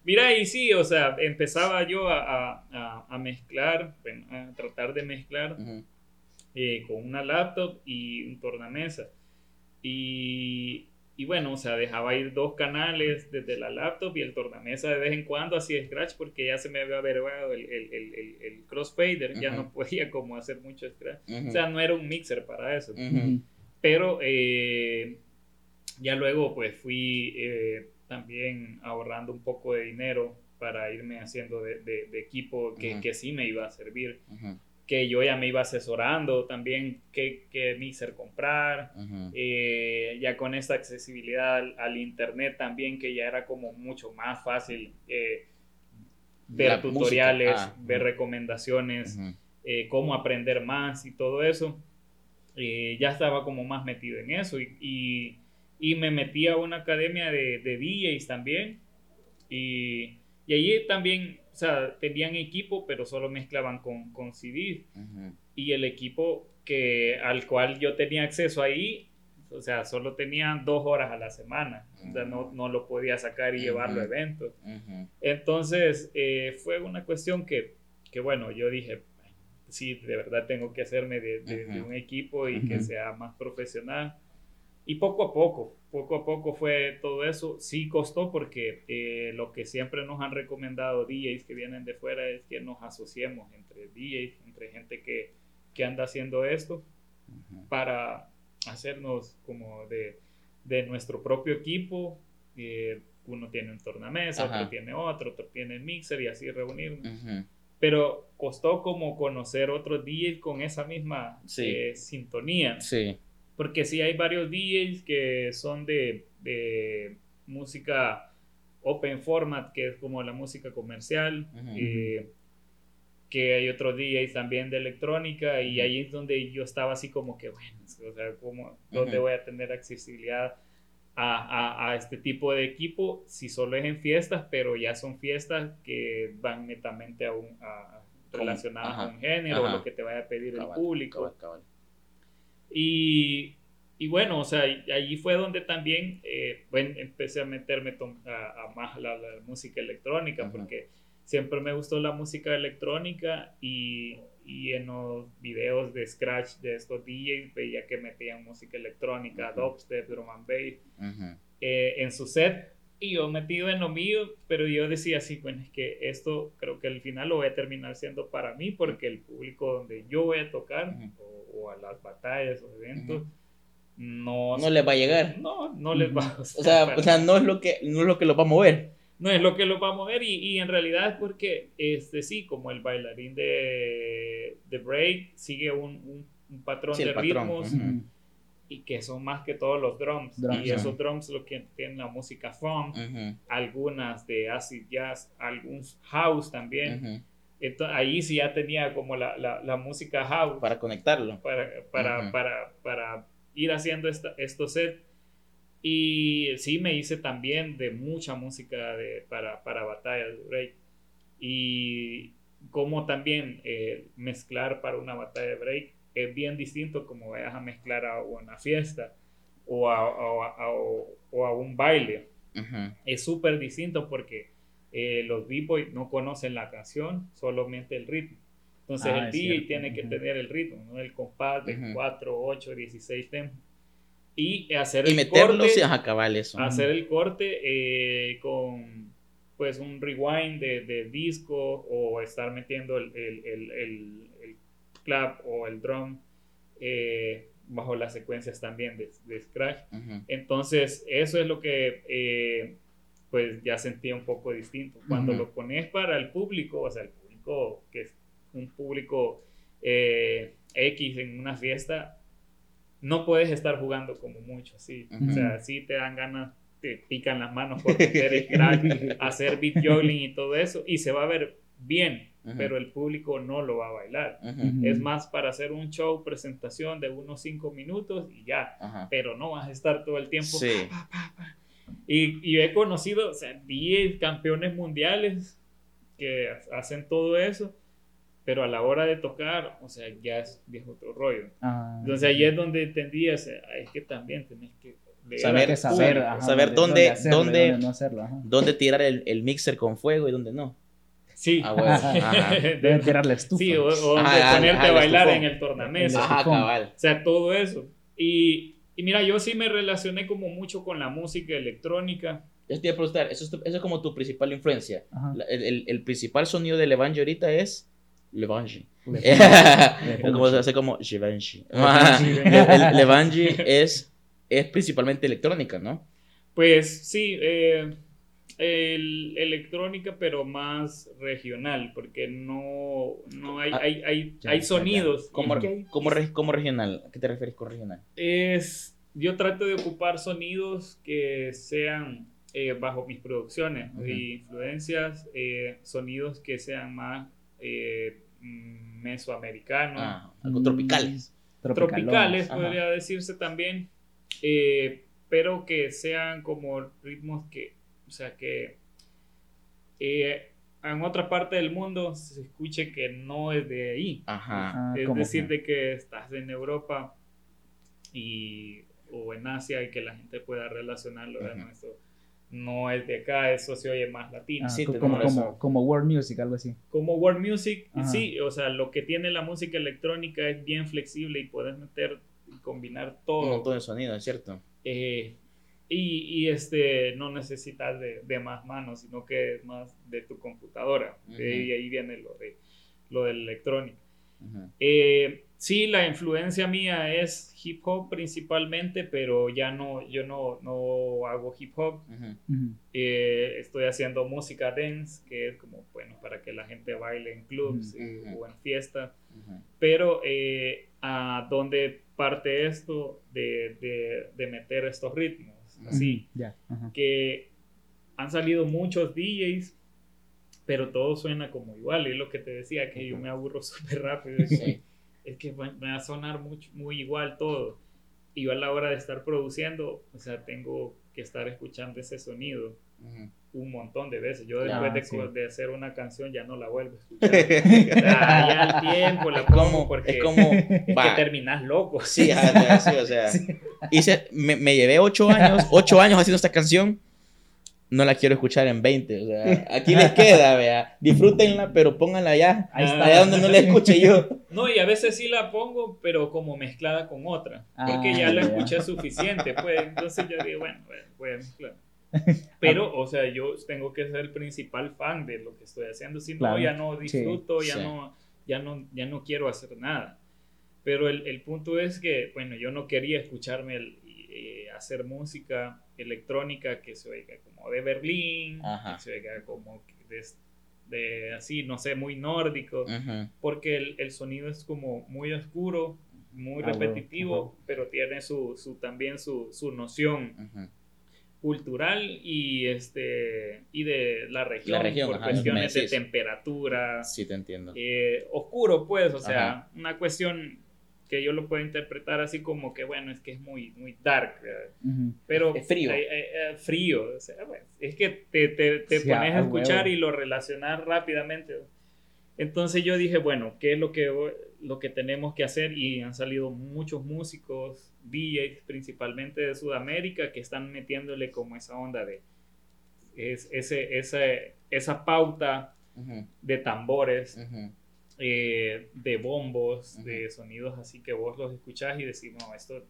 Speaker 3: Mira, y sí, o sea, empezaba yo a, a- a- a mezclar, a tratar de mezclar
Speaker 2: ujú,
Speaker 3: eh, con una laptop y un tornamesa. Y, y bueno, o sea, dejaba ir dos canales desde la laptop y el tornamesa de vez en cuando hacía scratch porque ya se me había averiguado el, el, el, el- crossfader, ya
Speaker 2: Ujú.
Speaker 3: no podía como hacer mucho scratch.
Speaker 2: ujú,
Speaker 3: O sea, no era un mixer para eso.
Speaker 2: ujú,
Speaker 3: Pero eh, ya luego pues fui eh, también ahorrando un poco de dinero para irme haciendo de, de- de equipo que, que sí me iba a servir. Que yo ya me iba asesorando también qué, qué mixer comprar. eh, ya con esta accesibilidad al, al internet también que ya era como mucho más fácil eh, ver
Speaker 2: La
Speaker 3: tutoriales,
Speaker 2: ah,
Speaker 3: ver recomendaciones eh, cómo aprender más y todo eso. Ya estaba como más metido en eso y, y, y me metí a una academia de, de DJs también y, y allí también, o sea, tenían equipo pero solo mezclaban con, con CD
Speaker 2: ujú.
Speaker 3: y el equipo que, al cual yo tenía acceso ahí, o sea, solo tenía dos horas a la semana, o sea, no, no lo podía sacar y llevarlo a eventos. Entonces, eh, fue una cuestión que, que, bueno, yo dije, sí, de verdad tengo que hacerme de, de- de un equipo y que sea más profesional. Y poco a poco, poco a poco fue todo eso. Sí costó porque eh, lo que siempre nos han recomendado DJs que vienen de fuera es que nos asociemos entre DJs, entre gente que, que anda haciendo esto
Speaker 2: ujú.
Speaker 3: para hacernos como de, de nuestro propio equipo. eh, uno tiene un tornamesa,
Speaker 2: Ajá.
Speaker 3: otro tiene otro, otro tiene el mixer y así reunirnos.
Speaker 2: Ujú.
Speaker 3: Pero costó como conocer otros DJs con esa misma
Speaker 2: Sí.
Speaker 3: eh, sintonía.
Speaker 2: Sí.
Speaker 3: Porque sí hay varios DJs que son de, de música open format, que es como la música comercial. Eh, que hay otros DJs también de electrónica y ahí es donde yo estaba así como que, bueno, o sea, ¿cómo, ¿dónde voy a tener accesibilidad a, a- a este tipo de equipo si solo es en fiestas, pero ya son fiestas que van netamente a un, a- relacionadas
Speaker 2: ajá,
Speaker 3: a un género,
Speaker 2: ajá.
Speaker 3: lo que te vaya a pedir
Speaker 2: Cabal,
Speaker 3: el público.
Speaker 2: cabal, cabal.
Speaker 3: Y, y bueno, o sea, allí fue donde también eh, bueno, empecé a meterme a, a más la, la música electrónica, porque siempre me gustó la música electrónica y, y en los videos de Scratch de estos DJs veía que metían música electrónica,
Speaker 2: Ujú.
Speaker 3: dubstep, drum and bass eh, en su set. Y yo metido en lo mío, pero yo decía así, bueno, es que esto creo que al final lo voy a terminar siendo para mí, porque el público donde yo voy a tocar,
Speaker 2: Ujú.
Speaker 3: o, o a las batallas o eventos,
Speaker 2: Ujú.
Speaker 3: no,
Speaker 2: No les va a llegar.
Speaker 3: no, no les va a
Speaker 2: O sea,
Speaker 3: para
Speaker 2: o sea,
Speaker 3: nada.
Speaker 2: no es lo que, no es lo que los va a mover.
Speaker 3: no es lo que lo va a mover y, y en realidad es porque, este sí, como el bailarín de, de break sigue un, un- un patrón
Speaker 2: Sí,
Speaker 3: de
Speaker 2: patrón,
Speaker 3: ritmos
Speaker 2: ujú.
Speaker 3: Y que son más que todos los drums.
Speaker 1: Drums,
Speaker 3: y esos drums lo que tienen la música funk, algunas de acid jazz, algunos house también.
Speaker 2: ujú.
Speaker 3: Entonces, ahí sí ya tenía como la, la, la música house
Speaker 2: Para conectarlo.
Speaker 3: para, para, para, para ir haciendo esta, estos sets. Y sí me hice también de mucha música de, para, para batallas de break. Y como también eh, mezclar para una batalla de break es bien distinto como vayas a mezclar a una fiesta o a, a- a- o- a un baile.
Speaker 2: Ujú,
Speaker 3: Es súper distinto porque eh, los b-boys no conocen la canción, solamente el ritmo. Entonces
Speaker 1: Ah,
Speaker 3: el DJ tiene que
Speaker 1: Ujú.
Speaker 3: tener el ritmo, ¿no? el compás de
Speaker 2: Ujú.
Speaker 3: 4, 8, 16 tempos. Y hacer
Speaker 2: Y
Speaker 3: el
Speaker 2: meterlo,
Speaker 3: corte,
Speaker 2: cabal, eso.
Speaker 3: hacer el corte eh, con pues un rewind de, de disco o estar metiendo el, el- el clap o el drum eh, bajo las secuencias también de, de scratch. Entonces, eso es lo que eh, pues ya sentía un poco distinto. Cuando lo pones para el público, o sea, el público que es un público eh, X en una fiesta, no puedes estar jugando como mucho, así.
Speaker 2: Ujú.
Speaker 3: O sea, sí te dan ganas, te pican las manos por meter scratch, hacer beat juggling y todo eso, y se va a ver bien, Pero el público no lo va a bailar.
Speaker 2: ujú,
Speaker 1: Ujú.
Speaker 3: Es más para hacer un show, presentación de unos 5 minutos y ya
Speaker 2: ajá.
Speaker 3: pero no vas a estar todo el tiempo.
Speaker 2: Sí.
Speaker 3: pa, pa, pa. Y, y he conocido, o sea, 10 campeones mundiales que hacen todo eso, pero a la hora de tocar, o sea, ya es, ya es otro rollo.
Speaker 1: Ah,
Speaker 3: Entonces ahí es donde entendí, o sea, es que también tenés que
Speaker 2: Saber-
Speaker 1: saber, ajá,
Speaker 2: saber dónde-
Speaker 1: hacerlo y
Speaker 2: dónde-
Speaker 1: no hacerlo.
Speaker 2: ¿Dónde tirar el, el mixer con fuego y dónde no?
Speaker 3: Sí.
Speaker 2: Ah, bueno, ajá.
Speaker 1: Deben tirar la estufa.
Speaker 3: sí, o, o
Speaker 2: Ajá,
Speaker 3: de
Speaker 2: ajá,
Speaker 3: ponerte
Speaker 2: ajá,
Speaker 3: a
Speaker 2: el
Speaker 3: bailar en el tornamesa.
Speaker 2: Ajá, cabal.
Speaker 3: O sea, todo eso. Y, y mira, yo sí me relacioné como mucho con la música electrónica.
Speaker 2: Yo te iba a preguntar, eso es, tu- eso es como tu principal influencia. La- El, el- el principal sonido de Levange ahorita es Levange.
Speaker 1: Le-
Speaker 2: como se hace como Givenchy. El Levange es, es principalmente electrónica, ¿no?
Speaker 3: Pues sí, eh, el- electrónica, pero más regional, porque no, no hay,
Speaker 2: Ah,
Speaker 3: hay, hay,
Speaker 1: ya,
Speaker 3: hay
Speaker 1: ya,
Speaker 3: sonidos.
Speaker 2: Como, como, re- como regional. ¿A qué te refieres con regional?
Speaker 3: es, yo trato de ocupar sonidos que sean eh, bajo mis producciones,
Speaker 2: Ujú.
Speaker 3: y influencias, eh, sonidos que sean más eh, mesoamericanos.
Speaker 2: Ah, algo
Speaker 1: Mm,
Speaker 2: tropicales.
Speaker 3: tropicales,
Speaker 2: Ajá.
Speaker 3: podría decirse también, eh, pero que sean como ritmos que, sea, que eh, en otra parte del mundo se escuche que no es de ahí.
Speaker 2: Ajá.
Speaker 1: Ah,
Speaker 3: es
Speaker 1: ¿cómo
Speaker 3: decir,
Speaker 1: que?
Speaker 3: de que estás en Europa y, o en Asia y que la gente pueda relacionarlo. No, es de acá, eso se oye más latino.
Speaker 1: Ah,
Speaker 2: Sí,
Speaker 1: como, como, como world music, algo así.
Speaker 3: Como world music,
Speaker 1: Ajá.
Speaker 3: sí, o sea, lo que tiene la música electrónica es bien flexible y puedes meter y combinar
Speaker 2: Un
Speaker 3: todo.
Speaker 2: montón de sonido, es cierto.
Speaker 3: Eh, y, y, este, no necesitas de, de más manos, sino que es más de tu computadora.
Speaker 2: Ujú.
Speaker 3: Eh, y ahí viene lo, de, lo del electrónico.
Speaker 2: Ujú.
Speaker 3: Eh, sí, la influencia mía es hip hop principalmente, pero ya no, yo no, no hago hip hop.
Speaker 2: Ujú.
Speaker 1: Ujú.
Speaker 3: Eh, estoy haciendo música dance, que es como, bueno, para que la gente baile en clubs
Speaker 2: Ujú.
Speaker 3: eh, o en fiestas. Pero eh, a dónde parte esto de, de, de meter estos ritmos, así,
Speaker 1: Ya. ajá.
Speaker 3: que han salido muchos DJs, pero todo suena como igual. Y es lo que te decía, que yo me aburro súper rápido. Es que,
Speaker 2: Sí.
Speaker 3: es que va me va a sonar mucho, muy igual todo. Y yo a la hora de estar produciendo, o sea, tengo que estar escuchando ese sonido
Speaker 2: Ujú.
Speaker 3: Un montón de veces. Yo después de,
Speaker 1: sí.
Speaker 3: co- de hacer una canción ya no la vuelvo a escuchar. O sea, ya al tiempo la pongo porque
Speaker 2: es como,
Speaker 3: es que
Speaker 2: va,
Speaker 3: terminas loco.
Speaker 2: sí, sí, o sea, hice, me, me llevé ocho años, ocho años haciendo esta canción, no la quiero escuchar en 20, o sea, aquí les queda, vea, disfrútenla, pero pónganla allá,
Speaker 3: Ahí está.
Speaker 2: allá donde no la escuche yo.
Speaker 3: No, y a veces sí la pongo, pero como mezclada con otra. Porque
Speaker 1: Ah,
Speaker 3: ya la
Speaker 1: ya.
Speaker 3: escuché suficiente, pues. Entonces yo digo, bueno, bueno, voy a mezclar. Pero, o sea, yo tengo que ser el principal fan de lo que estoy haciendo. Si no,
Speaker 1: Claro.
Speaker 3: ya no disfruto, ya,
Speaker 2: Sí.
Speaker 3: no, ya, no, ya no quiero hacer nada. Pero el, el punto es que, bueno, yo no quería escucharme el- eh, hacer música electrónica que se oiga como de Berlín,
Speaker 2: Ajá.
Speaker 3: que se oiga como de, de así, no sé, muy nórdico
Speaker 2: Ujú,
Speaker 3: porque el, el sonido es como muy oscuro muy
Speaker 1: Ah,
Speaker 3: repetitivo, pero tiene su, su también su, su noción
Speaker 2: Ujú.
Speaker 3: Cultural y este y de la región,
Speaker 2: región,
Speaker 3: por
Speaker 2: ajá,
Speaker 3: cuestiones de temperatura,
Speaker 2: Sí, te entiendo.
Speaker 3: eh, oscuro pues, o sea,
Speaker 2: Ajá.
Speaker 3: una cuestión que yo lo puedo interpretar así como que bueno, es que es muy, muy dark, ¿verdad?
Speaker 1: Ujú.
Speaker 3: pero
Speaker 2: Es frío.
Speaker 3: eh, eh, eh, frío, o sea, bueno, es que te, te, te
Speaker 1: Sí,
Speaker 3: pones a
Speaker 1: a
Speaker 3: escuchar
Speaker 1: huevo.
Speaker 3: y lo relacionar rápidamente. Entonces yo dije, bueno, ¿qué es lo que, lo que tenemos que hacer? Y han salido muchos músicos, DJs principalmente de Sudamérica, que están metiéndole como esa onda de es, ese, ese, esa pauta
Speaker 2: Ujú,
Speaker 3: de tambores,
Speaker 2: ujú.
Speaker 3: eh, de bombos,
Speaker 2: Ujú.
Speaker 3: de sonidos así que vos los escuchás y decís, no, esto,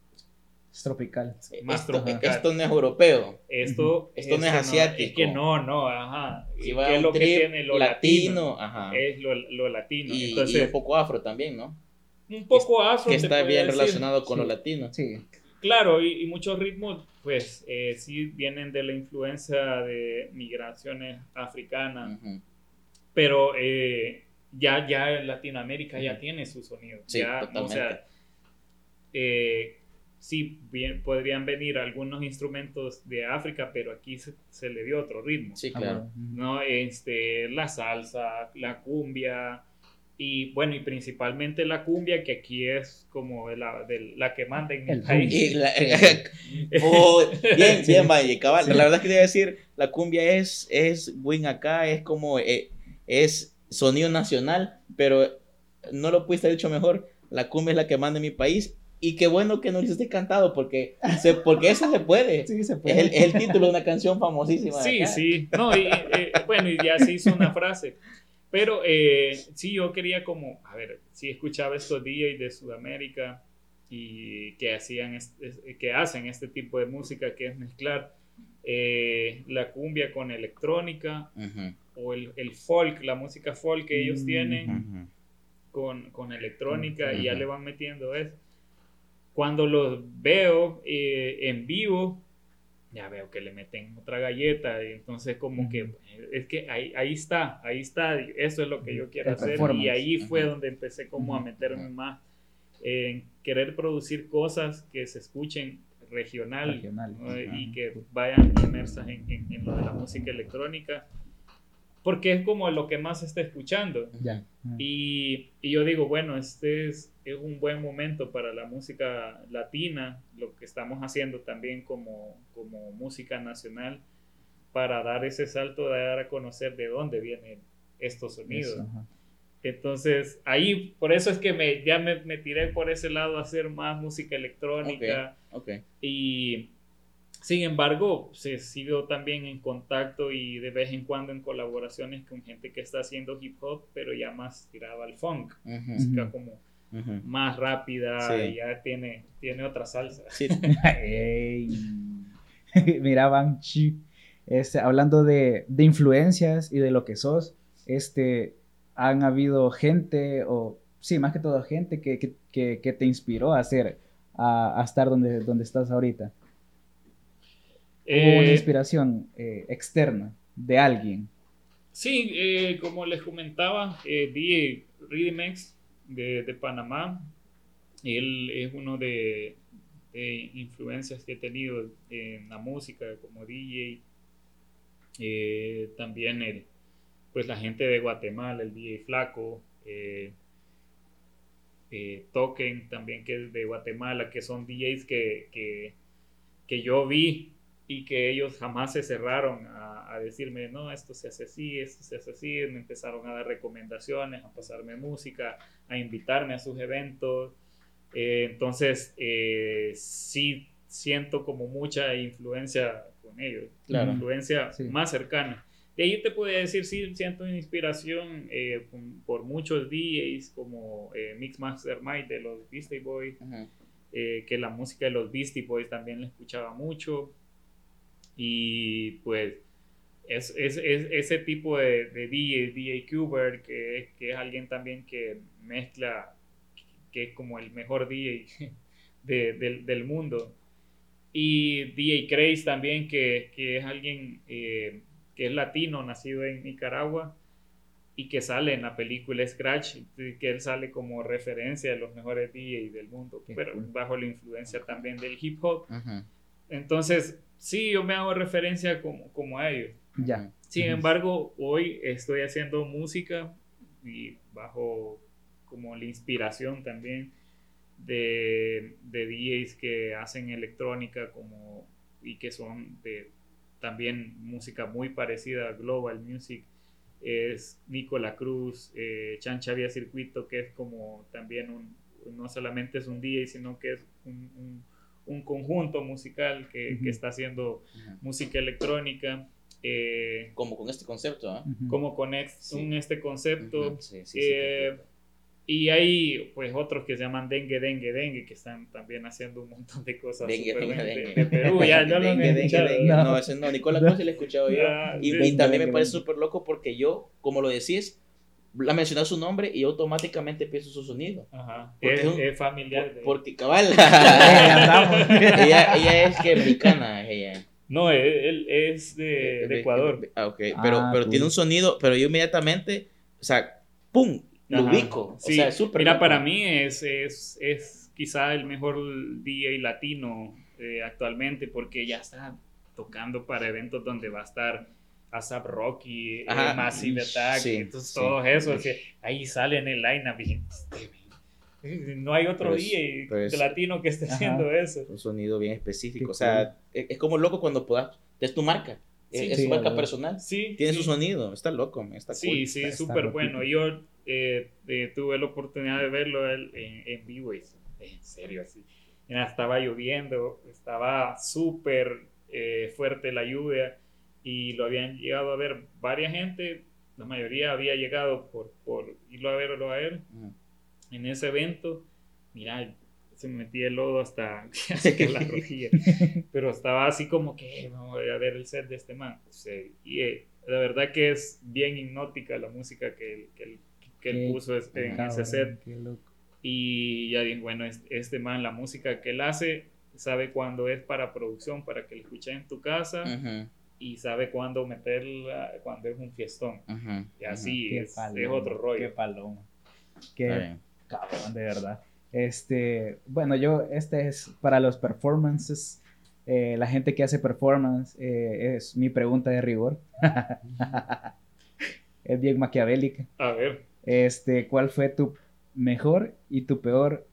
Speaker 1: Es tropical.
Speaker 3: Más
Speaker 2: esto,
Speaker 3: tropical.
Speaker 2: esto no es europeo.
Speaker 3: esto,
Speaker 2: Esto no es asiático.
Speaker 3: es que no, no, ajá.
Speaker 2: Si
Speaker 3: ¿Y
Speaker 2: va
Speaker 3: ¿Qué
Speaker 2: a
Speaker 3: es
Speaker 2: un
Speaker 3: lo que
Speaker 2: trip
Speaker 3: tiene lo
Speaker 2: latino,
Speaker 3: latino?
Speaker 2: ajá.
Speaker 3: Es lo, lo latino.
Speaker 2: y,
Speaker 3: Entonces,
Speaker 2: y un poco afro también, ¿no?
Speaker 3: Un poco afro.
Speaker 2: Que está bien
Speaker 3: decir.
Speaker 2: relacionado con
Speaker 1: Sí.
Speaker 2: lo latino.
Speaker 1: Sí.
Speaker 3: Claro, y, y muchos ritmos, pues eh, sí vienen de la influencia de migraciones africanas, pero eh, ya, ya Latinoamérica ya tiene su sonido.
Speaker 2: Sí,
Speaker 3: ya, O
Speaker 2: totalmente.
Speaker 3: sea, eh, sí, bien, podrían venir algunos instrumentos de África, pero aquí se, se le dio otro ritmo.
Speaker 2: Sí, claro.
Speaker 3: ¿no? Este, la salsa, la cumbia y bueno, y principalmente la cumbia que aquí es como de la, de la que manda en mi
Speaker 1: El
Speaker 3: país.
Speaker 2: La- Oh, bien, bien, Valle, cabal.
Speaker 1: Sí.
Speaker 2: La verdad es que te voy a decir, la cumbia es, es win acá, es como, eh, es sonido nacional, pero no lo pudiste haber dicho mejor. La cumbia es la que manda en mi país. Y qué bueno que no lo hiciste cantado, porque, se, porque eso se puede.
Speaker 1: Sí, se
Speaker 2: Es
Speaker 1: puede.
Speaker 2: el, es el título de una canción famosísima. de
Speaker 3: Sí,
Speaker 2: acá.
Speaker 3: sí, no, y, eh, bueno, y ya se hizo una frase. Pero eh, sí, yo quería como, a ver, sí escuchaba estos DJs de Sudamérica y que hacían, es- es- que hacen este tipo de música que es mezclar eh, la cumbia con electrónica o el, el folk, la música folk que ellos
Speaker 1: Mm,
Speaker 3: tienen. con, con electrónica y ya le van metiendo eso. Cuando los veo eh, en vivo, ya veo que le meten otra galleta y entonces como que
Speaker 1: Ujú.
Speaker 3: eh, es que ahí, ahí está, ahí está, eso es lo que yo quiero
Speaker 1: El
Speaker 3: hacer y ahí fue
Speaker 2: Ujú.
Speaker 3: donde empecé como a meterme más en querer producir cosas que se escuchen regional,
Speaker 1: Regional.
Speaker 3: ¿no? y que vayan inmersas en, en- en lo de la música electrónica porque es como lo que más se está escuchando
Speaker 1: Ya.
Speaker 3: Y, y yo digo, bueno, este es, es un buen momento para la música latina, lo que estamos haciendo también como, como música nacional, para dar ese salto de dar a conocer de dónde vienen estos sonidos.
Speaker 1: Eso.
Speaker 3: Entonces, ahí, por eso es que me, ya me, me tiré por ese lado a hacer más música electrónica.
Speaker 2: Ok.
Speaker 3: Y sin embargo, se sigo también en contacto y de vez en cuando en colaboraciones con gente que está haciendo hip hop, pero ya más tirada al funk, música
Speaker 1: Ujú.
Speaker 3: como más rápida
Speaker 2: Sí.
Speaker 3: y ya tiene, tiene otra salsa.
Speaker 2: Sí.
Speaker 1: Mira, Banchi, este, hablando de, de influencias y de lo que sos, este, han habido gente, o sí, más que todo gente que, que, que- que te inspiró a hacer, a, a estar donde, donde estás ahorita. Hubo una
Speaker 3: Eh,
Speaker 1: inspiración eh, externa de alguien.
Speaker 3: sí, eh, como les comentaba, eh, DJ Rhythmex de, de Panamá, él es uno de, de influencias que he tenido en la música como DJ. Eh, también el, pues la gente de Guatemala, el DJ Flaco, eh, eh, Token también que es de Guatemala, que son DJs que, que, que yo vi y que ellos jamás se cerraron a, a decirme, no, esto se hace así, esto se hace así, me empezaron a dar recomendaciones, a pasarme música, a invitarme a sus eventos. Eh, entonces, eh, sí siento como mucha influencia con ellos,
Speaker 2: Claro.
Speaker 3: influencia
Speaker 1: Sí.
Speaker 3: más cercana. De ahí te podría decir, sí, siento inspiración eh, por muchos DJs como eh, Mixmaster Mike de los Beastie Boys, eh, que la música de los Beastie Boys también la escuchaba mucho. Y pues es, es- es- ese tipo de, de DJ, DJ Cuber, que, que es alguien también que mezcla, que es como el mejor DJ de- del, del mundo. Y DJ Craze también, que, que es alguien eh, que es latino, nacido en Nicaragua. y que sale en la película Scratch, que él sale como referencia de los mejores DJs del mundo, pero bajo la influencia también del hip hop. Entonces, sí, yo me hago referencia como, como a ellos.
Speaker 1: Ya.
Speaker 3: Sin embargo, hoy estoy haciendo música y bajo como la inspiración también de, de DJs que hacen electrónica como y que son de también música muy parecida a Global Music es Nicola Cruz, eh, Chancha Vía Circuito, que es como también un, no solamente es un DJ, sino que es un, un, conjunto musical que, que está haciendo música electrónica. Eh,
Speaker 2: como con este concepto, ¿ah?
Speaker 3: Como con este concepto. Eh, y hay pues otros que se llaman Dengue, Dengue, Dengue, que están también haciendo un montón de cosas dengue, dengue, dengue. De, Perú. Ya dengue,
Speaker 2: lo dengue, No. no, ese no, Nicolás no. sí lo he escuchado yo. y, también me parece súper loco porque yo, como lo decís, la mencionas su nombre y automáticamente empiezo su sonido.
Speaker 3: Ajá. Es, es, es, familiar.
Speaker 2: de... Porque cabal. ella, ella es que mexicana, ella.
Speaker 3: No, él, es de, de Ecuador.
Speaker 2: Ah, ok. Pero, ah, pero tiene un sonido, pero yo inmediatamente, o sea, ¡pum! lo ubico.
Speaker 3: Sí, o sea, Mira, para mí es, es, es, quizá el mejor DJ latino eh, actualmente porque ya está tocando para eventos donde va a estar ASAP Rocky, eh, Massive Attack, entonces todo eso, ahí sale en el line-up no hay otro DJ pues, latino que esté haciendo eso.
Speaker 2: Un sonido bien específico, o sea, es, es como loco cuando puedas, es tu marca. es, su marca personal.
Speaker 3: Sí,
Speaker 2: Tiene su sonido, está loco, está
Speaker 3: Sí, cool. sí, súper bueno. Yo eh, eh, tuve la oportunidad de verlo en, en vivo y en serio así. Estaba lloviendo, estaba súper eh, fuerte la lluvia y lo habían llegado a ver varias gente, la mayoría había llegado por, por irlo a verlo a él en ese evento. Mira, se me metía el lodo hasta que la rodilla, pero estaba así como que vamos a ver el set de este man. y la verdad que es bien hipnótica la música que, que, que él puso en ese set. Y ya dije, bueno, este, man, la música que él hace, sabe cuándo es para producción, para que lo escuches en tu casa. Y sabe cuándo meterla, cuando es un fiestón. Y así es, es, otro rollo.
Speaker 1: Qué paloma. Qué cabrón, de verdad. Este, bueno, yo, este es para los performances. Eh, la gente que hace performance eh, es mi pregunta de rigor. es bien maquiavélica.
Speaker 3: A ver.
Speaker 1: Este, ¿cuál fue tu mejor y tu peor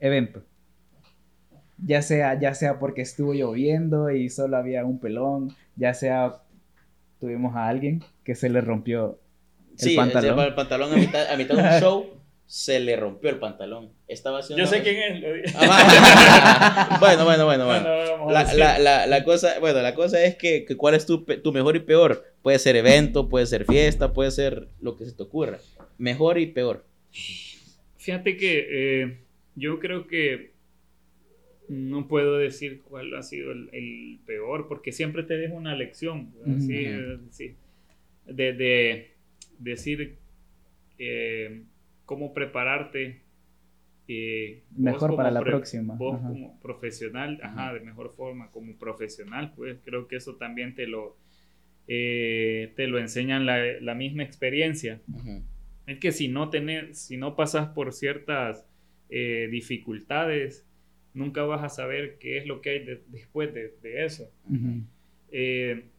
Speaker 1: evento? Ya sea, ya sea porque estuvo lloviendo y solo había un pelón, ya sea tuvimos a alguien que se le rompió
Speaker 2: el pantalón. el pantalón a mitad, a mitad de un show se le rompió el pantalón. Estaba haciendo...
Speaker 3: Yo sé quién es.
Speaker 2: Ah, bueno, bueno, bueno, bueno. La, la, la, la, cosa, bueno, la cosa es que, que, cuál es tu, tu, mejor y peor. Puede ser evento, puede ser fiesta, puede ser lo que se te ocurra. Mejor y peor.
Speaker 3: Fíjate que eh, yo creo que no puedo decir cuál ha sido el, el peor, porque siempre te dejo una lección. Así, sí, de, de, decir... Eh, cómo prepararte.
Speaker 1: Eh, mejor para la próxima.
Speaker 3: Vos como profesional, ajá, de mejor forma, como profesional, pues creo que eso también te lo, eh, te lo enseñan la, la misma experiencia. Es que si no, tenés, si no pasas por ciertas eh, dificultades, nunca vas a saber qué es lo que hay después de, de eso.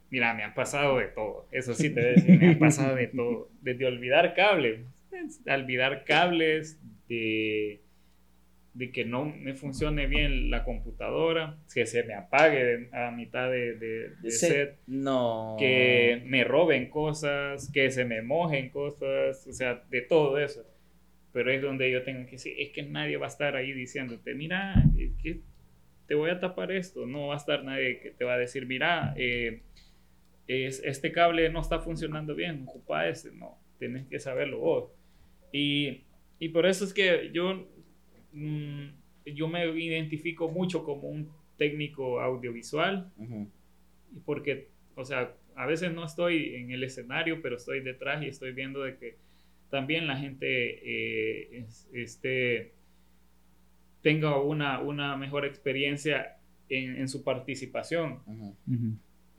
Speaker 3: mira, me han pasado de todo, eso sí te voy a decir, me han pasado de todo, desde olvidar cable, olvidar cables, de, de, que no me funcione bien la computadora, que se me apague a mitad de, de, set,
Speaker 2: no.
Speaker 3: que me roben cosas, que se me mojen cosas, o sea, de todo eso. Pero es donde yo tengo que decir, es que nadie va a estar ahí diciéndote, mira, que te voy a tapar esto, no va a estar nadie que te va a decir, mira, eh, es, este cable no está funcionando bien, ocupa este, no, tienes que saberlo vos. Y, y por eso es que yo, mm, yo me identifico mucho como un técnico audiovisual, porque, o sea, a veces no estoy en el escenario, pero estoy detrás y estoy viendo de que también la gente eh, este, tenga una, una mejor experiencia en, en su participación.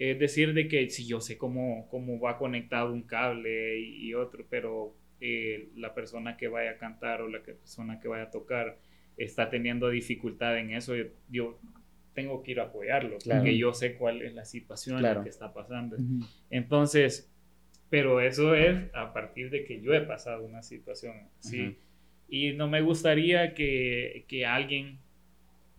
Speaker 3: es decir de que si yo sé cómo, cómo va conectado un cable y, y otro, pero eh, la persona que vaya a cantar o la que- persona que vaya a tocar está teniendo dificultad en eso, yo, yo tengo que ir a apoyarlo,
Speaker 2: Claro.
Speaker 3: porque yo sé cuál es la situación en la que está pasando. Entonces, pero eso es a partir de que yo he pasado una situación así.
Speaker 2: Ujú.
Speaker 3: Y no me gustaría que, que alguien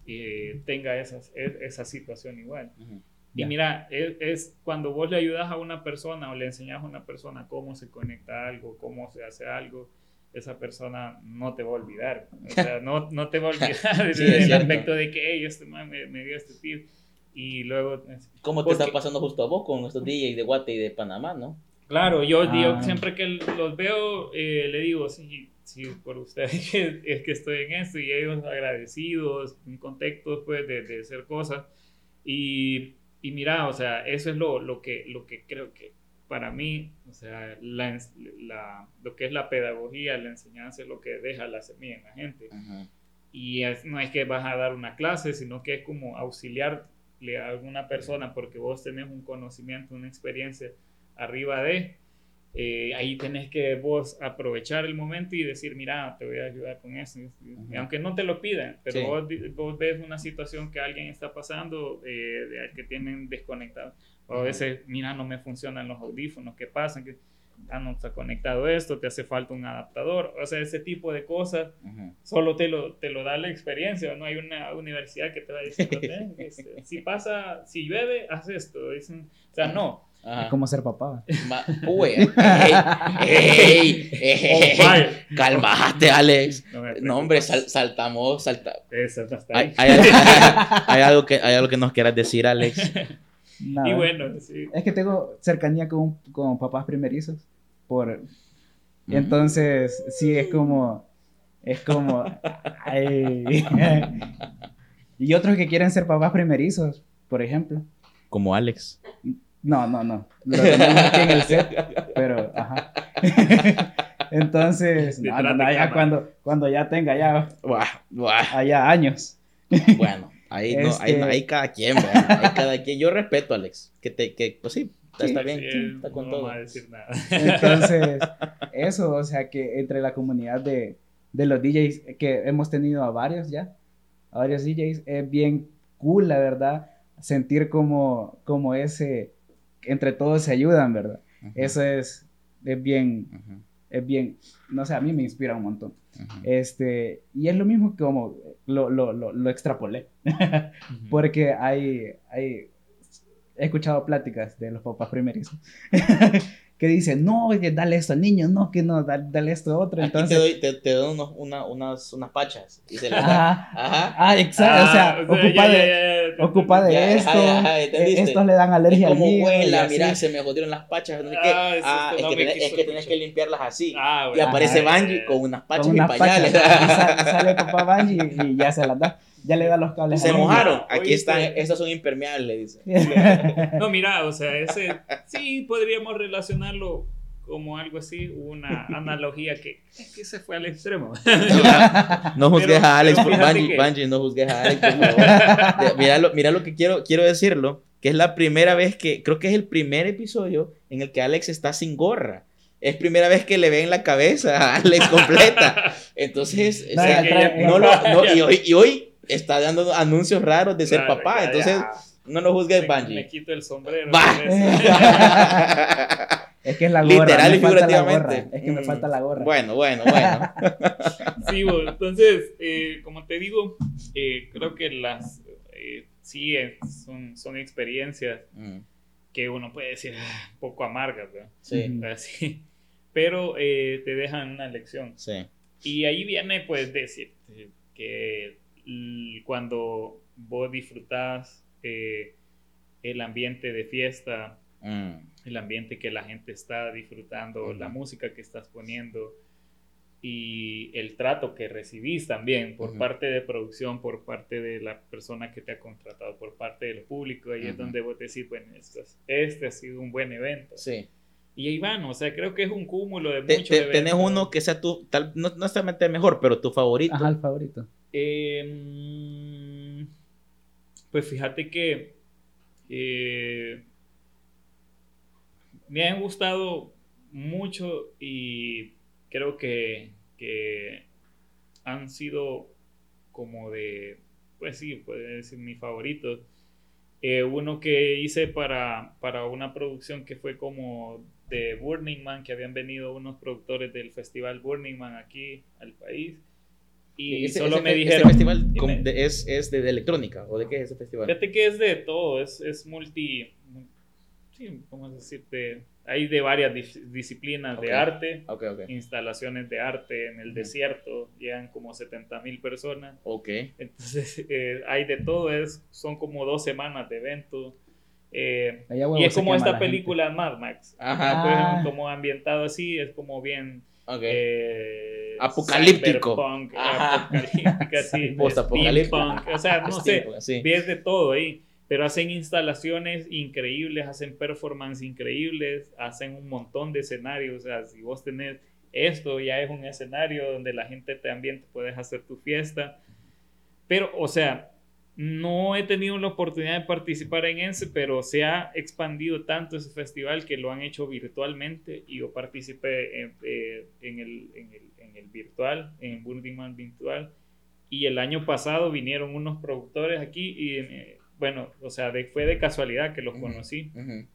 Speaker 3: eh, tenga esas, esa situación igual.
Speaker 2: Ujú.
Speaker 3: Y
Speaker 1: Ya.
Speaker 3: mira, es, es cuando vos le ayudas a una persona o le enseñas a una persona cómo se conecta a algo, cómo se hace algo, esa persona no te va a olvidar. O sea, no, no te va a olvidar
Speaker 2: Sí,
Speaker 3: en el aspecto de que, hey, este man me, me dio este tip. Y luego,
Speaker 2: ¿Cómo te
Speaker 3: Porque-
Speaker 2: está pasando justo a vos con estos DJs de Guate y de Panamá, no?
Speaker 3: Claro, yo,
Speaker 1: Ah.
Speaker 3: yo siempre que los veo, eh, le digo, sí, sí, por ustedes que, es que estoy en esto y ellos agradecidos, contentos pues de, de hacer cosas. Y, y mira, o sea, eso es lo, lo, que, lo que creo que para mí, o sea, la, la- lo que es la pedagogía, la enseñanza es lo que deja la semilla en la gente. Y es- no es que vas a dar una clase, sino que es como auxiliarle a alguna persona porque vos tenés un conocimiento, una experiencia arriba de, eh, ahí tenés que vos aprovechar el momento y decir, mira, te voy a ayudar con eso. Y. Aunque no te lo pidan, pero
Speaker 2: Sí.
Speaker 3: vos, vos ves una situación que alguien está pasando, eh, de, que tienen desconectado. O a veces, mira, no me funcionan los audífonos, ¿qué pasa? Que ah, no está conectado esto, te hace falta un adaptador. O sea, ese tipo de cosas solo te lo, te lo da la experiencia, no hay una universidad que te va diciendo, "Ven, este, si pasa, si llueve, haz esto. Dicen, o sea, no.
Speaker 2: Ajá.
Speaker 1: Es como ser papá.
Speaker 2: Ma- Uy, ey, ey, ey,
Speaker 3: Oh,
Speaker 2: calmate, Alex.
Speaker 3: No,
Speaker 2: hombre, sal- saltamos, salta.
Speaker 3: Eso no está
Speaker 2: Hay,
Speaker 3: ahí.
Speaker 2: hay- hay- hay algo que, hay algo que nos quieras decir, Alex.
Speaker 1: Nada.
Speaker 3: Y bueno, sí.
Speaker 1: Es que tengo cercanía con, con papás primerizos. Por... Entonces, sí, es como... Es como... ay. y otros que quieren ser papás primerizos, por ejemplo.
Speaker 2: Como Alex.
Speaker 1: No, no, no. Lo tenemos aquí en el set, pero, ajá. Entonces, no, no,
Speaker 3: de
Speaker 1: no, ya cuando, cuando ya tenga ya,
Speaker 2: Buah, buah.
Speaker 1: allá años.
Speaker 2: Bueno, ahí, no, ahí,
Speaker 1: Este-
Speaker 2: ahí cada quien, ¿verdad? Ahí cada quien. Yo respeto, Alex. Que te, que, pues sí, está,
Speaker 1: Sí,
Speaker 2: está bien,
Speaker 3: Sí,
Speaker 2: está con
Speaker 3: no
Speaker 2: todo.
Speaker 3: a decir nada.
Speaker 1: Entonces, eso, o sea, que entre la comunidad de, de los DJs, que hemos tenido a varios ya, a varios DJs, es bien cool, la verdad, sentir como, como ese, entre todos se ayudan, ¿verdad? Eso es, es bien, es bien, no sé, a mí me inspira un montón. Este, y es lo mismo que como lo, lo, lo, lo extrapolé, porque hay, hay, he escuchado pláticas de los papás primerizos que dicen, no, que dale esto al niño, no, que no, dale, dale esto a otro.
Speaker 2: Aquí
Speaker 1: Entonces,
Speaker 2: te doy, te, te doy unos, una, unas, unas pachas. Y se las da.
Speaker 1: ajá,
Speaker 2: Ajá.
Speaker 1: ah, exacto, o sea, ocupa
Speaker 3: ya,
Speaker 1: de,
Speaker 3: ya, ya,
Speaker 1: ocupa de esto,
Speaker 2: ajá,
Speaker 1: eh, estos le dan alergia
Speaker 2: Es
Speaker 1: al y
Speaker 2: huela, mira, se me jodieron las pachas, no sé qué.
Speaker 3: Ah,
Speaker 2: Ah,
Speaker 3: es que no
Speaker 2: tenés, es que
Speaker 3: escuchar.
Speaker 2: que limpiarlas así.
Speaker 3: Ah,
Speaker 2: Y
Speaker 3: bueno,
Speaker 2: aparece
Speaker 3: ya,
Speaker 2: Banji con unas pachas
Speaker 1: con
Speaker 2: y
Speaker 1: una
Speaker 2: pañales.
Speaker 1: pacha, y sale, sale papá Banji y ya se las da, ya le da los cables.
Speaker 2: Se mojaron. Aquí están, estas son impermeables, dice.
Speaker 3: No, mira, o sea, ese sí podríamos relacionarlo como algo así, una analogía que, es que se fue al extremo.
Speaker 2: No juzgues a Alex por Banji,
Speaker 3: que-
Speaker 2: Banji, no juzgues a Alex, por favor. Mira lo, mira lo que quiero, quiero decirlo, que es la primera vez que, creo que es el primer episodio en el que Alex está sin gorra. Es primera vez que le ven la cabeza a Alex completa. Entonces, o
Speaker 1: No,
Speaker 2: sea,
Speaker 1: ya trae-
Speaker 2: no lo- no, y, hoy, y hoy está dando anuncios raros de ser
Speaker 3: Claro,
Speaker 2: papá.
Speaker 3: ya,
Speaker 2: Entonces,
Speaker 3: ya.
Speaker 2: no lo juzgues,
Speaker 3: Me-
Speaker 2: Banji.
Speaker 3: Me quito el sombrero.
Speaker 1: Es que es la gorra.
Speaker 2: Literal y figurativamente.
Speaker 1: Es que me falta la gorra.
Speaker 2: Bueno, bueno, bueno.
Speaker 3: Sí, bueno, entonces, eh, como te digo, eh, creo que las, eh, sí, son, son experiencias
Speaker 2: Mm,
Speaker 3: que uno puede decir "Ah, un poco amargas, ¿verdad?
Speaker 2: Sí.
Speaker 3: Así, pero eh, te dejan una lección.
Speaker 2: sí.
Speaker 3: Y ahí viene, pues, decirte que cuando vos disfrutás eh, el ambiente de fiesta,
Speaker 2: Mm,
Speaker 3: el ambiente que la gente está disfrutando,
Speaker 2: Ujú.
Speaker 3: la música que estás poniendo y el trato que recibís también por parte de producción, por parte de la persona que te ha contratado, por parte del público, ahí es donde vos decís, bueno, esto es- este ha sido un buen evento.
Speaker 2: Sí.
Speaker 3: Y ahí van, o sea, creo que es un cúmulo de
Speaker 2: Te-
Speaker 3: muchos
Speaker 2: te-
Speaker 3: eventos.
Speaker 2: tenés uno que sea tu, tal, no, no necesariamente mejor, pero tu favorito.
Speaker 1: Ajá, el favorito.
Speaker 3: Eh, pues fíjate que eh, me han gustado mucho y creo que, que han sido como de, pues sí, puede decir mis favoritos. Eh, uno que hice para, para una producción que fue como de Burning Man, que habían venido unos productores del festival Burning Man aquí al país. Y
Speaker 2: Ese-
Speaker 3: solo
Speaker 2: ese
Speaker 3: me
Speaker 2: ese
Speaker 3: dijeron...
Speaker 2: festival
Speaker 3: y
Speaker 2: com-
Speaker 3: me-
Speaker 2: de- es, es de, de electrónica? ¿O de qué es ese festival?
Speaker 3: Fíjate que es de todo, es, es multi... Sí, ¿cómo decirte? Hay de varias dis- disciplinas
Speaker 2: Ok.
Speaker 3: de arte,
Speaker 2: Ok, ok.
Speaker 3: instalaciones de arte en el desierto, llegan como 70 mil personas.
Speaker 2: Ok.
Speaker 3: Entonces, eh, hay de todo, es, son como dos semanas de evento. eh, y es como esta
Speaker 1: la gente.
Speaker 3: película Mad Max.
Speaker 2: Ajá.
Speaker 1: Ah.
Speaker 3: como ambientado así, es como bien...
Speaker 2: Ok.
Speaker 3: eh,
Speaker 2: Apocalíptico. Ajá.
Speaker 3: apocalíptica, sí,
Speaker 2: Postapocalíptico.
Speaker 3: o sea, no sé,
Speaker 2: sí.
Speaker 3: ves de todo ahí, pero hacen instalaciones increíbles, hacen performance increíbles, hacen un montón de escenarios, o sea, si vos tenés esto, ya es un escenario donde la gente también te puedes hacer tu fiesta, pero, o sea, no he tenido la oportunidad de participar en ese, pero se ha expandido tanto ese festival que lo han hecho virtualmente y yo participé en, eh, en el, en, el, en el virtual, en Burning Man virtual. Y el año pasado vinieron unos productores aquí y, eh, bueno, o sea, de- fue de casualidad que los conocí.
Speaker 2: Ujú.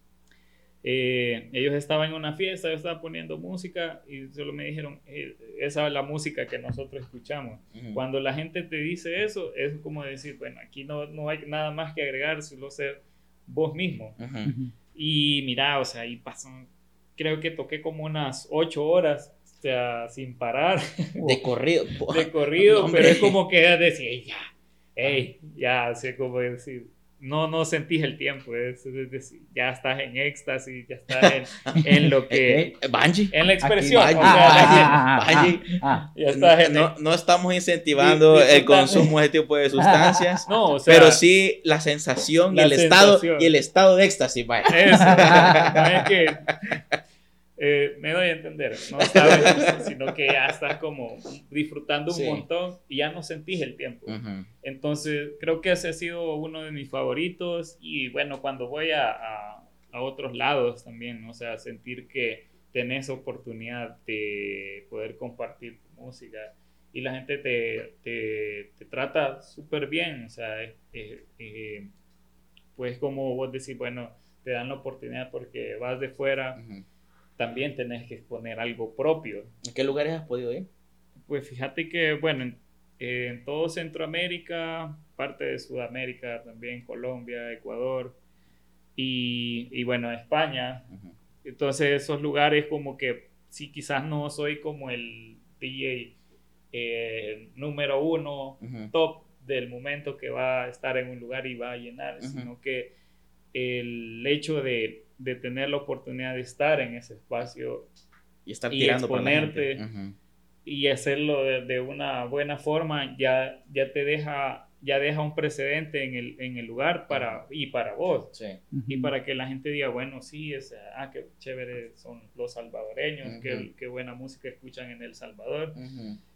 Speaker 3: Eh, ellos estaban en una fiesta, yo estaba poniendo música y solo me dijeron, eh, esa es la música que nosotros escuchamos.
Speaker 2: Ujú.
Speaker 3: Cuando la gente te dice eso, es como decir, bueno, aquí no, no hay nada más que agregar, solo ser vos mismo.
Speaker 2: Ujú.
Speaker 1: Ujú.
Speaker 3: Y mira, o sea, ahí pasan, creo que toqué como unas ocho horas, o sea, sin parar,
Speaker 2: De corrido.
Speaker 3: de corrido,
Speaker 2: No,
Speaker 3: pero es como que decir, "Ey, ya, hey, ya, así como decir, no, no sentís el tiempo, es, es decir, ya estás en éxtasis, ya estás en, en lo que,
Speaker 2: Eh, Bungie.
Speaker 3: en la expresión,
Speaker 2: Aquí,
Speaker 3: o
Speaker 2: Bungie,
Speaker 3: sea,
Speaker 2: Bungie,
Speaker 1: ah, ah,
Speaker 2: Bungie.
Speaker 1: ah,
Speaker 3: ya estás en,
Speaker 2: No, no estamos incentivando el consumo de este tipo de sustancias,
Speaker 3: no, o sea,
Speaker 2: pero sí la sensación y el estado y el estado de éxtasis, vaya.
Speaker 3: Eso, no es que eh, me doy a entender, no sabes, sino que ya estás como disfrutando un
Speaker 2: Sí.
Speaker 3: montón y ya no sentís el tiempo. Entonces, creo que ese ha sido uno de mis favoritos y bueno, cuando voy a, a- a otros lados también, ¿no? o sea, sentir que tenés oportunidad de poder compartir tu música y la gente te, te, te trata súper bien, o sea, eh, eh, pues como vos decís, bueno, te dan la oportunidad porque vas de fuera. También tenés que exponer algo propio.
Speaker 2: ¿En qué lugares has podido ir?
Speaker 3: Pues fíjate que, bueno, en, en todo Centroamérica, parte de Sudamérica, también Colombia, Ecuador y, y bueno, España. Entonces esos lugares como que sí, quizás no soy como el DJ eh, número uno, top del momento que va a estar en un lugar y va a llenar, sino que el hecho de, de tener la oportunidad de estar en ese espacio
Speaker 2: Y estar
Speaker 3: Y
Speaker 2: tirando la
Speaker 3: exponerte.
Speaker 2: gente. Ujú.
Speaker 3: y hacerlo de, de una buena forma ya, ya te deja ya deja un precedente en el, en el lugar para, y para vos
Speaker 2: Sí.
Speaker 3: y para que la gente diga bueno sí es, ah qué chévere son los salvadoreños
Speaker 2: Ujú.
Speaker 3: qué, qué buena música escuchan en El Salvador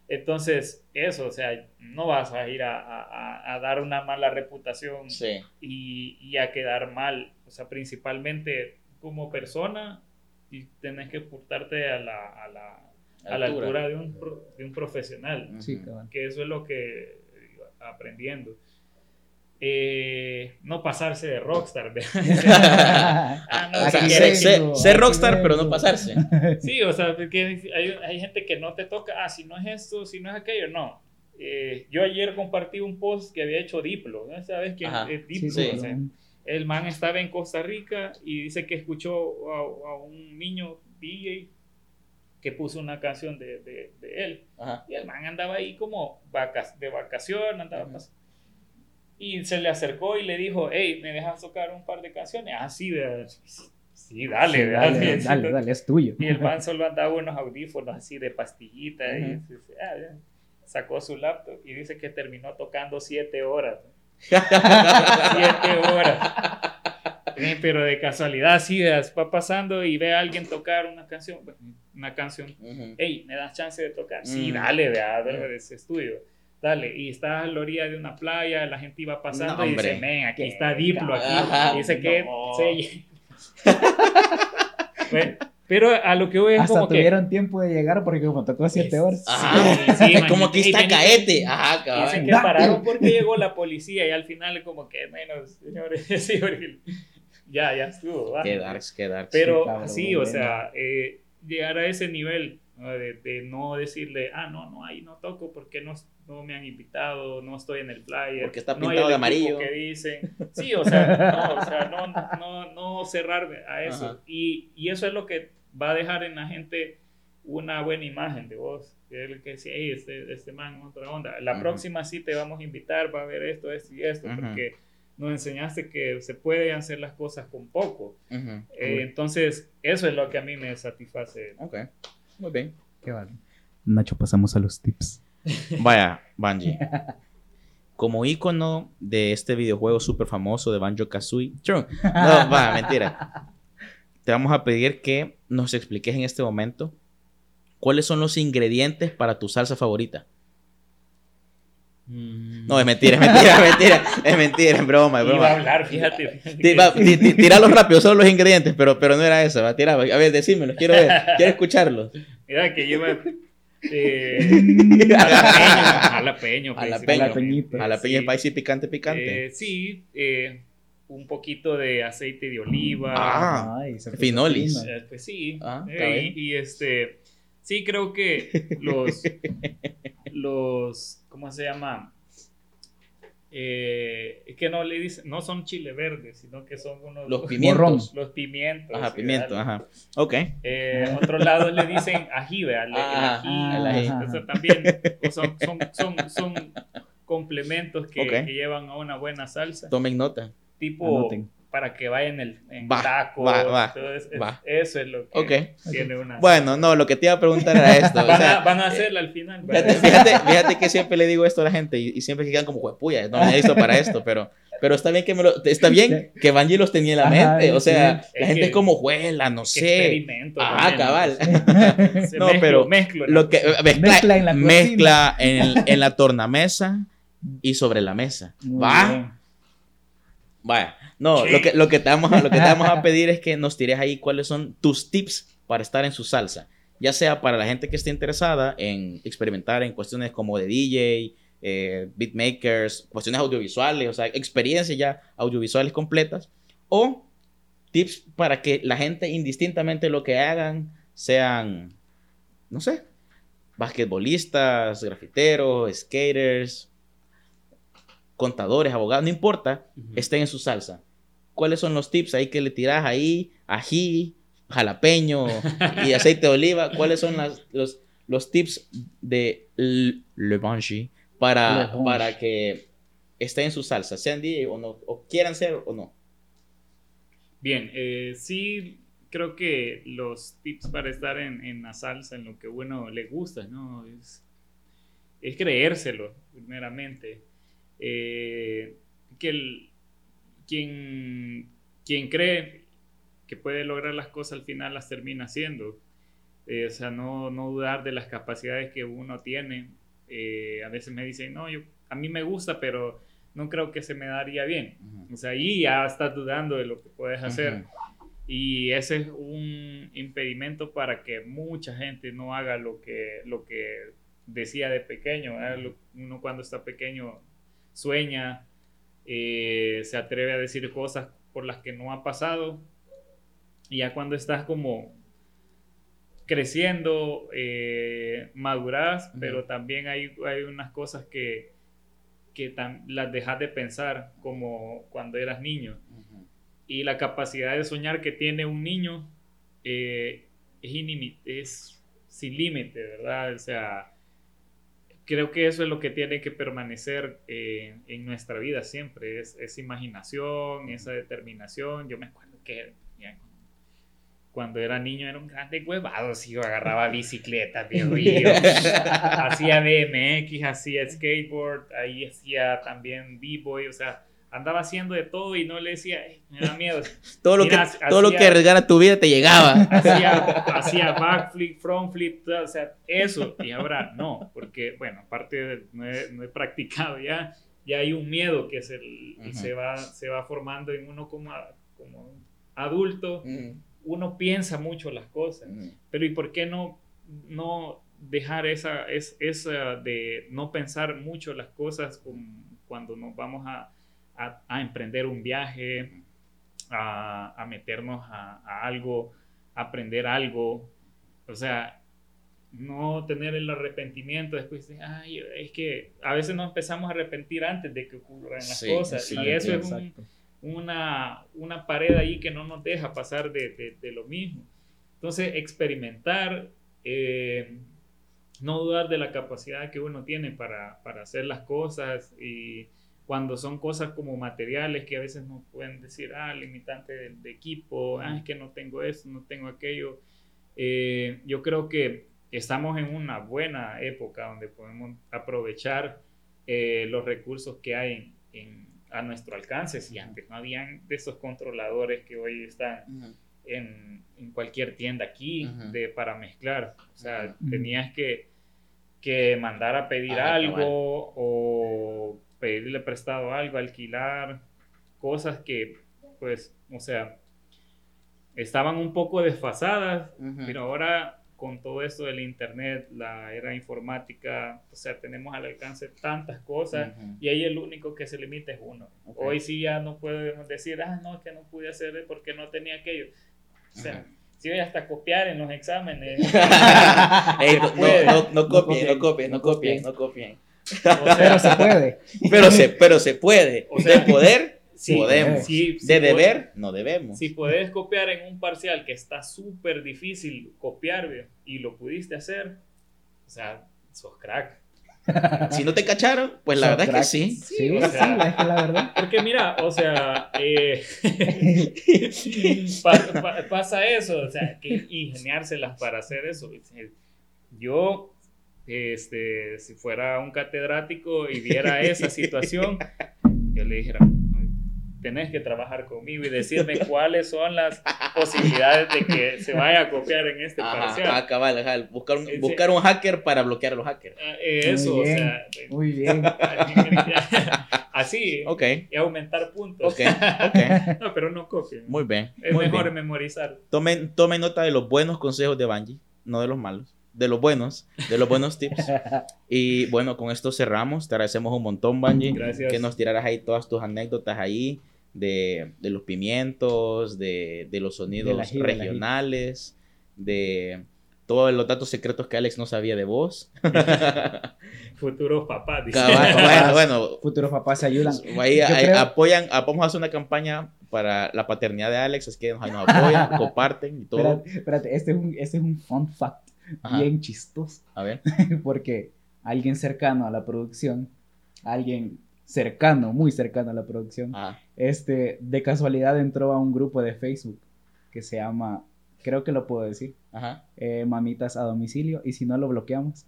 Speaker 3: entonces eso o sea no vas a ir a, a- a- a dar una mala reputación
Speaker 2: Sí.
Speaker 3: y, y a quedar mal o sea principalmente como persona y tenés que portarte a la, a la, a la altura de un, pro- de un profesional
Speaker 1: Sí,
Speaker 3: que eso es lo que aprendiendo. Eh, no pasarse de rockstar. Ah, no,
Speaker 2: O sea, ser, ser- ser rockstar, pero no pasarse.
Speaker 3: sí, o sea, porque hay, hay gente que no te toca, ah, si no es esto, si no es aquello, no. Eh, yo ayer compartí un post que había hecho Diplo, ¿no? ¿Sabes quién
Speaker 2: Ajá.
Speaker 3: es
Speaker 1: Sí,
Speaker 3: Diplo?
Speaker 2: sí.
Speaker 3: O sea, el man estaba en Costa Rica y dice que escuchó a, a un niño DJ que puso una canción de, de- de él.
Speaker 2: Ajá.
Speaker 3: Y el man andaba ahí como vacas, de vacación, andaba Y se le acercó y le dijo, hey, ¿me dejas tocar un par de canciones? Ah, sí, vea. sí, dale,
Speaker 1: Sí, dale, dale,
Speaker 3: sí.
Speaker 1: dale, es tuyo.
Speaker 3: Y el man solo andaba unos audífonos así de pastillita. y dice, ah, ya. sacó su laptop y dice que terminó tocando siete horas. Siete horas. Eh, pero de casualidad, sí, va pasando y ve a alguien tocar una canción, una canción
Speaker 2: Ujú.
Speaker 3: hey, ¿me das chance de tocar? Sí,
Speaker 2: Mm.
Speaker 3: dale, vea, de ese estudio. Dale, y está a la orilla de una playa, la gente iba pasando
Speaker 2: No,
Speaker 3: y dice, men, aquí está Diplo, aquí. Y dice que
Speaker 1: No.
Speaker 3: se- Bueno, pero a lo que voy es
Speaker 1: Hasta
Speaker 3: como que...
Speaker 1: tuvieron tiempo de llegar porque como tocó 7 horas.
Speaker 2: Ajá.
Speaker 3: Sí, sí,
Speaker 2: Es como que está caete. Ajá.
Speaker 3: Dicen que pararon porque llegó la policía y al final como que, bueno, señores, sí, ya, ya estuvo. va.
Speaker 2: Qué darks, qué darks.
Speaker 3: Pero
Speaker 1: Sí, cabrón,
Speaker 3: sí, o sea, eh, llegar a ese nivel ¿no? de, de no decirle, ah, no, no, ahí no toco porque no, no me han invitado, no estoy en el flyer.
Speaker 2: Porque está
Speaker 3: no hay
Speaker 2: pintado de amarillo.
Speaker 3: que dicen. Sí, o sea, no, o sea, no, no, no cerrarme a eso. Y, y eso es lo que va a dejar en la gente una buena imagen de vos. Que es el que dice, hey, este, este man, otra onda. La próxima sí te vamos a invitar, va a haber esto, esto y esto, porque nos enseñaste que se pueden hacer las cosas con poco. Eh, entonces, eso es lo que a mí me satisface.
Speaker 2: Ok, muy bien.
Speaker 1: Qué vale. Nacho, pasamos a los tips.
Speaker 2: Vaya, Bungie. Como ícono de este videojuego súper famoso de Banjo Kazooie. No, va, mentira. Te vamos a pedir que nos expliques en este momento cuáles son los ingredientes para tu salsa favorita. No, es mentira, es mentira, es mentira, es mentira, es broma, es
Speaker 3: Iba a
Speaker 2: broma.
Speaker 3: hablar, fíjate. fíjate
Speaker 2: Ti-
Speaker 3: que-
Speaker 2: va, ti- ti- Tíralo rápido, solo los ingredientes, pero, pero no era eso. Va, tira, a ver, decímelos, quiero ver, quiero escucharlos.
Speaker 3: Mira que lleva eh, jalapeño, jalapeño,
Speaker 2: Jalapeño. Jalapeño
Speaker 3: Sí.
Speaker 2: spicy picante, picante.
Speaker 3: Eh, sí, eh, un poquito de aceite de oliva.
Speaker 2: Ah.
Speaker 1: Ay,
Speaker 2: Finolis.
Speaker 1: fino.
Speaker 3: Eh, pues sí.
Speaker 2: Ah,
Speaker 3: eh, y, y, este, sí creo que los, los, ¿cómo se llama? Eh, es que no le dicen, no son chile verde, sino que son unos
Speaker 2: Los pimientos.
Speaker 3: los pimientos.
Speaker 2: Ajá, pimiento, ajá. Ok.
Speaker 3: Eh, en otros lados le dicen ají, ¿verdad? El- el
Speaker 2: Ah,
Speaker 3: ají,
Speaker 2: el ají.
Speaker 3: o sea, también son, son, son, son complementos que,
Speaker 2: Ok.
Speaker 3: que llevan a una buena salsa.
Speaker 2: Tomen nota.
Speaker 3: Tipo
Speaker 1: Anoten.
Speaker 3: Para que vayan en, el, en
Speaker 2: Va,
Speaker 3: tacos.
Speaker 2: va, va,
Speaker 3: todo es- es-
Speaker 2: va.
Speaker 3: Eso es lo que tiene una.
Speaker 2: Bueno, no, lo que te iba a preguntar era esto. o
Speaker 3: van,
Speaker 2: sea,
Speaker 3: a, van a hacerla al final.
Speaker 2: Fíjate, fíjate, fíjate que siempre le digo esto a la gente y, y siempre que quedan como huepuya, no me necesito para esto, pero, pero está bien que me lo, está bien que Bungie los tenía en la
Speaker 1: Ajá,
Speaker 2: mente, o sea,
Speaker 3: sí.
Speaker 2: la
Speaker 3: Es
Speaker 2: gente
Speaker 3: que-
Speaker 2: es como juela, no sé.
Speaker 3: experimento.
Speaker 2: Ah,
Speaker 3: también,
Speaker 2: cabal. No,
Speaker 3: mezclo-
Speaker 2: pero
Speaker 3: mezclo,
Speaker 2: Lo que eh, mezcla,
Speaker 1: Mezcla en la
Speaker 2: mezcla en, en la tornamesa y sobre la mesa.
Speaker 1: Muy
Speaker 2: Va,
Speaker 1: bien.
Speaker 2: vaya. No, lo que, lo, que te vamos a, lo que te vamos a pedir es que nos tires ahí cuáles son tus tips para estar en su salsa. Ya sea para la gente que esté interesada en experimentar en cuestiones como de DJ, eh, beatmakers, cuestiones audiovisuales, o sea, experiencias ya audiovisuales completas. O tips para que la gente indistintamente lo que hagan sean, no sé, basquetbolistas, grafiteros, skaters, contadores, abogados, no importa, estén en su salsa. ¿Cuáles son los tips ahí que le tiras ahí? Ají, jalapeño y aceite de oliva. ¿Cuáles son las- los, los tips de Le Banshee para,
Speaker 1: Le
Speaker 2: para que estén en su salsa? Sean DJ o no, o quieran ser o no.
Speaker 3: Bien, eh, sí creo que los tips para estar en, en la salsa, en lo que uno le gusta, ¿no? Es, es creérselo, primeramente. Eh, que el- quien, quien cree que puede lograr las cosas al final las termina haciendo. Eh, o sea, no, no dudar de las capacidades que uno tiene. Eh, a veces me dicen, no, yo, a mí me gusta, pero no creo que se me daría bien. O sea, ahí ya estás dudando de lo que puedes hacer. Y ese es un impedimento para que mucha gente no haga lo que, lo que decía de pequeño. Uno cuando está pequeño sueña, eh, se atreve a decir cosas por las que no ha pasado. Y ya cuando estás como creciendo, eh, madurás, pero también hay, hay unas cosas que, que las dejas de pensar como cuando eras niño y la capacidad de soñar que tiene un niño eh, es, es sin límite, ¿verdad? O sea, creo que eso es lo que tiene que permanecer eh, en nuestra vida siempre, es esa imaginación, esa determinación. Yo me acuerdo que ya, cuando era niño era un grande huevado, si yo agarraba bicicleta, yo hacía BMX, hacía skateboard, ahí hacía también b-boy, o sea, andaba haciendo de todo y no le decía, "Ey, me da miedo.
Speaker 2: Todo, lo
Speaker 3: Mira,
Speaker 2: que, todo lo
Speaker 3: hacía-
Speaker 2: que arriesgara tu vida te llegaba.
Speaker 3: Hacía, hacía backflip, frontflip, o sea, eso. Y ahora no, porque, bueno, aparte de, no, he, no he practicado ya, ya hay un miedo que se, se, va, se va formando en uno como, a- como adulto
Speaker 2: Ujú.
Speaker 3: uno piensa mucho las cosas,
Speaker 2: Ujú.
Speaker 3: pero ¿y por qué no, no dejar esa, es, esa de no pensar mucho las cosas con- cuando nos vamos a, a- a emprender un viaje, a, a meternos a, a algo, a aprender algo? O sea, no tener el arrepentimiento después de, ay, es que a veces nos empezamos a arrepentir antes de que ocurran las
Speaker 2: Sí,
Speaker 3: cosas y eso es un- una, una pared ahí que no nos deja pasar de, de- de lo mismo. Entonces, experimentar, eh, no dudar de la capacidad que uno tiene para, para hacer las cosas y cuando son cosas como materiales que a veces nos pueden decir, ah, limitante del de equipo, ah, es que no tengo esto, no tengo aquello. Eh, yo creo que estamos en una buena época donde podemos aprovechar eh, los recursos que hay en- en- a nuestro alcance. Si antes no habían de esos controladores que hoy están
Speaker 2: Ujú.
Speaker 3: en, en cualquier tienda aquí
Speaker 2: Ujú.
Speaker 3: de, para mezclar. O sea,
Speaker 1: Ujú.
Speaker 3: tenías que, que mandar a pedir algo
Speaker 2: cabal.
Speaker 3: o pedirle prestado algo, alquilar, cosas que, pues, o sea, estaban un poco desfasadas,
Speaker 2: Ujú.
Speaker 3: pero ahora con todo esto del internet, la era informática, o sea, tenemos al alcance tantas cosas
Speaker 2: Ujú.
Speaker 3: y ahí el único que se limita es uno.
Speaker 2: Ok.
Speaker 3: Hoy sí ya no podemos decir, ah, no, es que no pude hacer porque no tenía aquello. O sea,
Speaker 2: Ajá.
Speaker 3: si voy hasta copiar en los exámenes.
Speaker 2: Ey, no, no, no, no copien, no
Speaker 1: copien,
Speaker 2: copien, no
Speaker 1: no
Speaker 2: copien,
Speaker 1: copien.
Speaker 2: no copien.
Speaker 1: Pero se puede.
Speaker 2: Pero se, pero se puede.
Speaker 3: O sea,
Speaker 2: de poder,
Speaker 3: sí,
Speaker 2: podemos.
Speaker 3: sí, sí
Speaker 2: de deber, no debemos.
Speaker 3: Si puedes copiar en un parcial que está súper difícil copiar y lo pudiste hacer, o sea, sos crack.
Speaker 2: Si no te cacharon, pues la verdad es que sí.
Speaker 1: Sí,
Speaker 3: Sí,
Speaker 1: sí,
Speaker 3: o sea-
Speaker 1: es que la verdad.
Speaker 3: Porque mira, o sea, eh, pa- pa- pasa eso, o sea, que ingeniárselas para hacer eso. Yo, este, si fuera un catedrático y viera esa situación, yo le dijera, tenés que trabajar conmigo y decirme cuáles son las posibilidades de que se vaya a copiar en este parcial.
Speaker 2: Ajá, ah, cabal, ajá, buscar un,
Speaker 3: Ese-
Speaker 2: buscar un hacker para bloquear a los hackers.
Speaker 3: Ah, eh, Eso,
Speaker 1: Muy
Speaker 3: o
Speaker 1: bien.
Speaker 3: sea,
Speaker 1: Muy bien.
Speaker 3: así,
Speaker 2: Ok,
Speaker 3: y aumentar puntos.
Speaker 2: ok, ok.
Speaker 3: No, pero no copien.
Speaker 2: Muy bien.
Speaker 3: Es
Speaker 2: muy
Speaker 3: mejor
Speaker 2: bien.
Speaker 3: memorizar.
Speaker 2: Tomen, tomen nota de los buenos consejos de Bungie, no de los malos. De los buenos, de los buenos tips. Y bueno, con esto cerramos. Te agradecemos un montón, Bungie.
Speaker 3: Gracias.
Speaker 2: Que nos tiraras ahí todas tus anécdotas ahí de, de los pimientos, de, de los sonidos
Speaker 1: del ají.
Speaker 2: regionales, de todos los datos secretos que Alex no sabía de vos.
Speaker 3: Futuros papás. dice.
Speaker 2: Bueno, bueno,
Speaker 1: Futuros papás se ayudan.
Speaker 2: ahí,
Speaker 1: Yo
Speaker 2: ahí
Speaker 1: creo-
Speaker 2: apoyan, ah, vamos a hacer una campaña para la paternidad de Alex, es que nos, nos apoyan, comparten y todo.
Speaker 1: Espérate, espérate, este es un, este es un fun fact
Speaker 2: Ajá.
Speaker 1: bien chistoso.
Speaker 2: A ver.
Speaker 1: Porque alguien cercano a la producción, alguien cercano, muy cercano a la producción,
Speaker 2: Ajá.
Speaker 1: este, de casualidad entró a un grupo de Facebook que se llama, creo que lo puedo decir,
Speaker 2: Ajá.
Speaker 1: eh, Mamitas a Domicilio, y si no lo bloqueamos,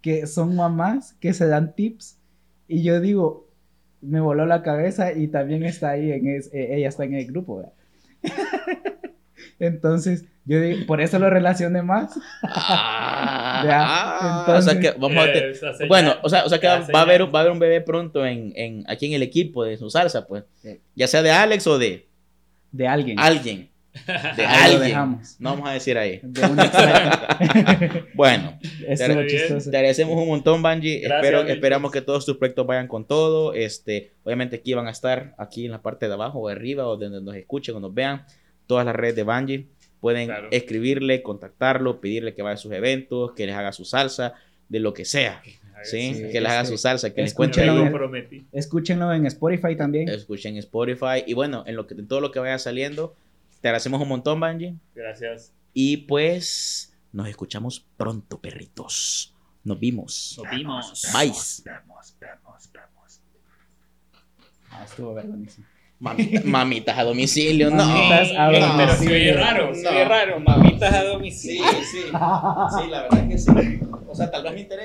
Speaker 1: que son mamás que se dan tips, y yo digo, me voló la cabeza y también está ahí, en es- eh, ella está en el grupo. Entonces, yo digo, por eso lo relacioné más.
Speaker 2: Ah,
Speaker 1: Ya,
Speaker 2: ah,
Speaker 1: entonces-
Speaker 2: o sea que vamos a te-
Speaker 3: señal.
Speaker 2: bueno, o sea, o sea que va, a haber, va a haber un bebé pronto en, en, aquí en el equipo de su salsa, pues.
Speaker 1: Sí.
Speaker 2: Ya sea de Alex o de
Speaker 1: De alguien.
Speaker 2: alguien. De
Speaker 1: Ahí lo
Speaker 2: alguien.
Speaker 1: dejamos.
Speaker 2: No vamos a decir ahí.
Speaker 1: De un extraño.
Speaker 2: Bueno,
Speaker 1: chistoso.
Speaker 2: te agradecemos un montón, Espero,
Speaker 3: Milton.
Speaker 2: esperamos que todos tus proyectos vayan con todo. Este, obviamente aquí van a estar, aquí en la parte de abajo o arriba, o donde nos escuchen o nos vean, todas las redes de Bungie. Pueden
Speaker 3: Claro.
Speaker 2: escribirle, contactarlo, pedirle que vaya a sus eventos, que les haga su salsa, de lo que sea. ¿sí?
Speaker 1: Sí,
Speaker 2: que les haga su salsa, que les
Speaker 1: escúchenlo
Speaker 2: cuente
Speaker 1: el-
Speaker 3: prometí.
Speaker 1: Escúchenlo en Spotify también.
Speaker 2: escuchen Spotify y bueno, en lo que en todo lo que vaya saliendo, te agradecemos un montón, Bungie.
Speaker 3: Gracias.
Speaker 2: Y pues nos escuchamos pronto, perritos. Nos vimos.
Speaker 3: Nos vimos.
Speaker 2: Bye.
Speaker 1: Vemos, vemos, vemos. Ah, estuvo buenísimo.
Speaker 2: Mamita- mamitas a domicilio, no.
Speaker 1: Mamitas a domicilio.
Speaker 3: pero se oye raro, se
Speaker 2: No.
Speaker 3: oye raro. Mamitas a
Speaker 2: Sí,
Speaker 3: domicilio.
Speaker 2: sí. Sí, la verdad que sí. O sea, tal vez me interesa.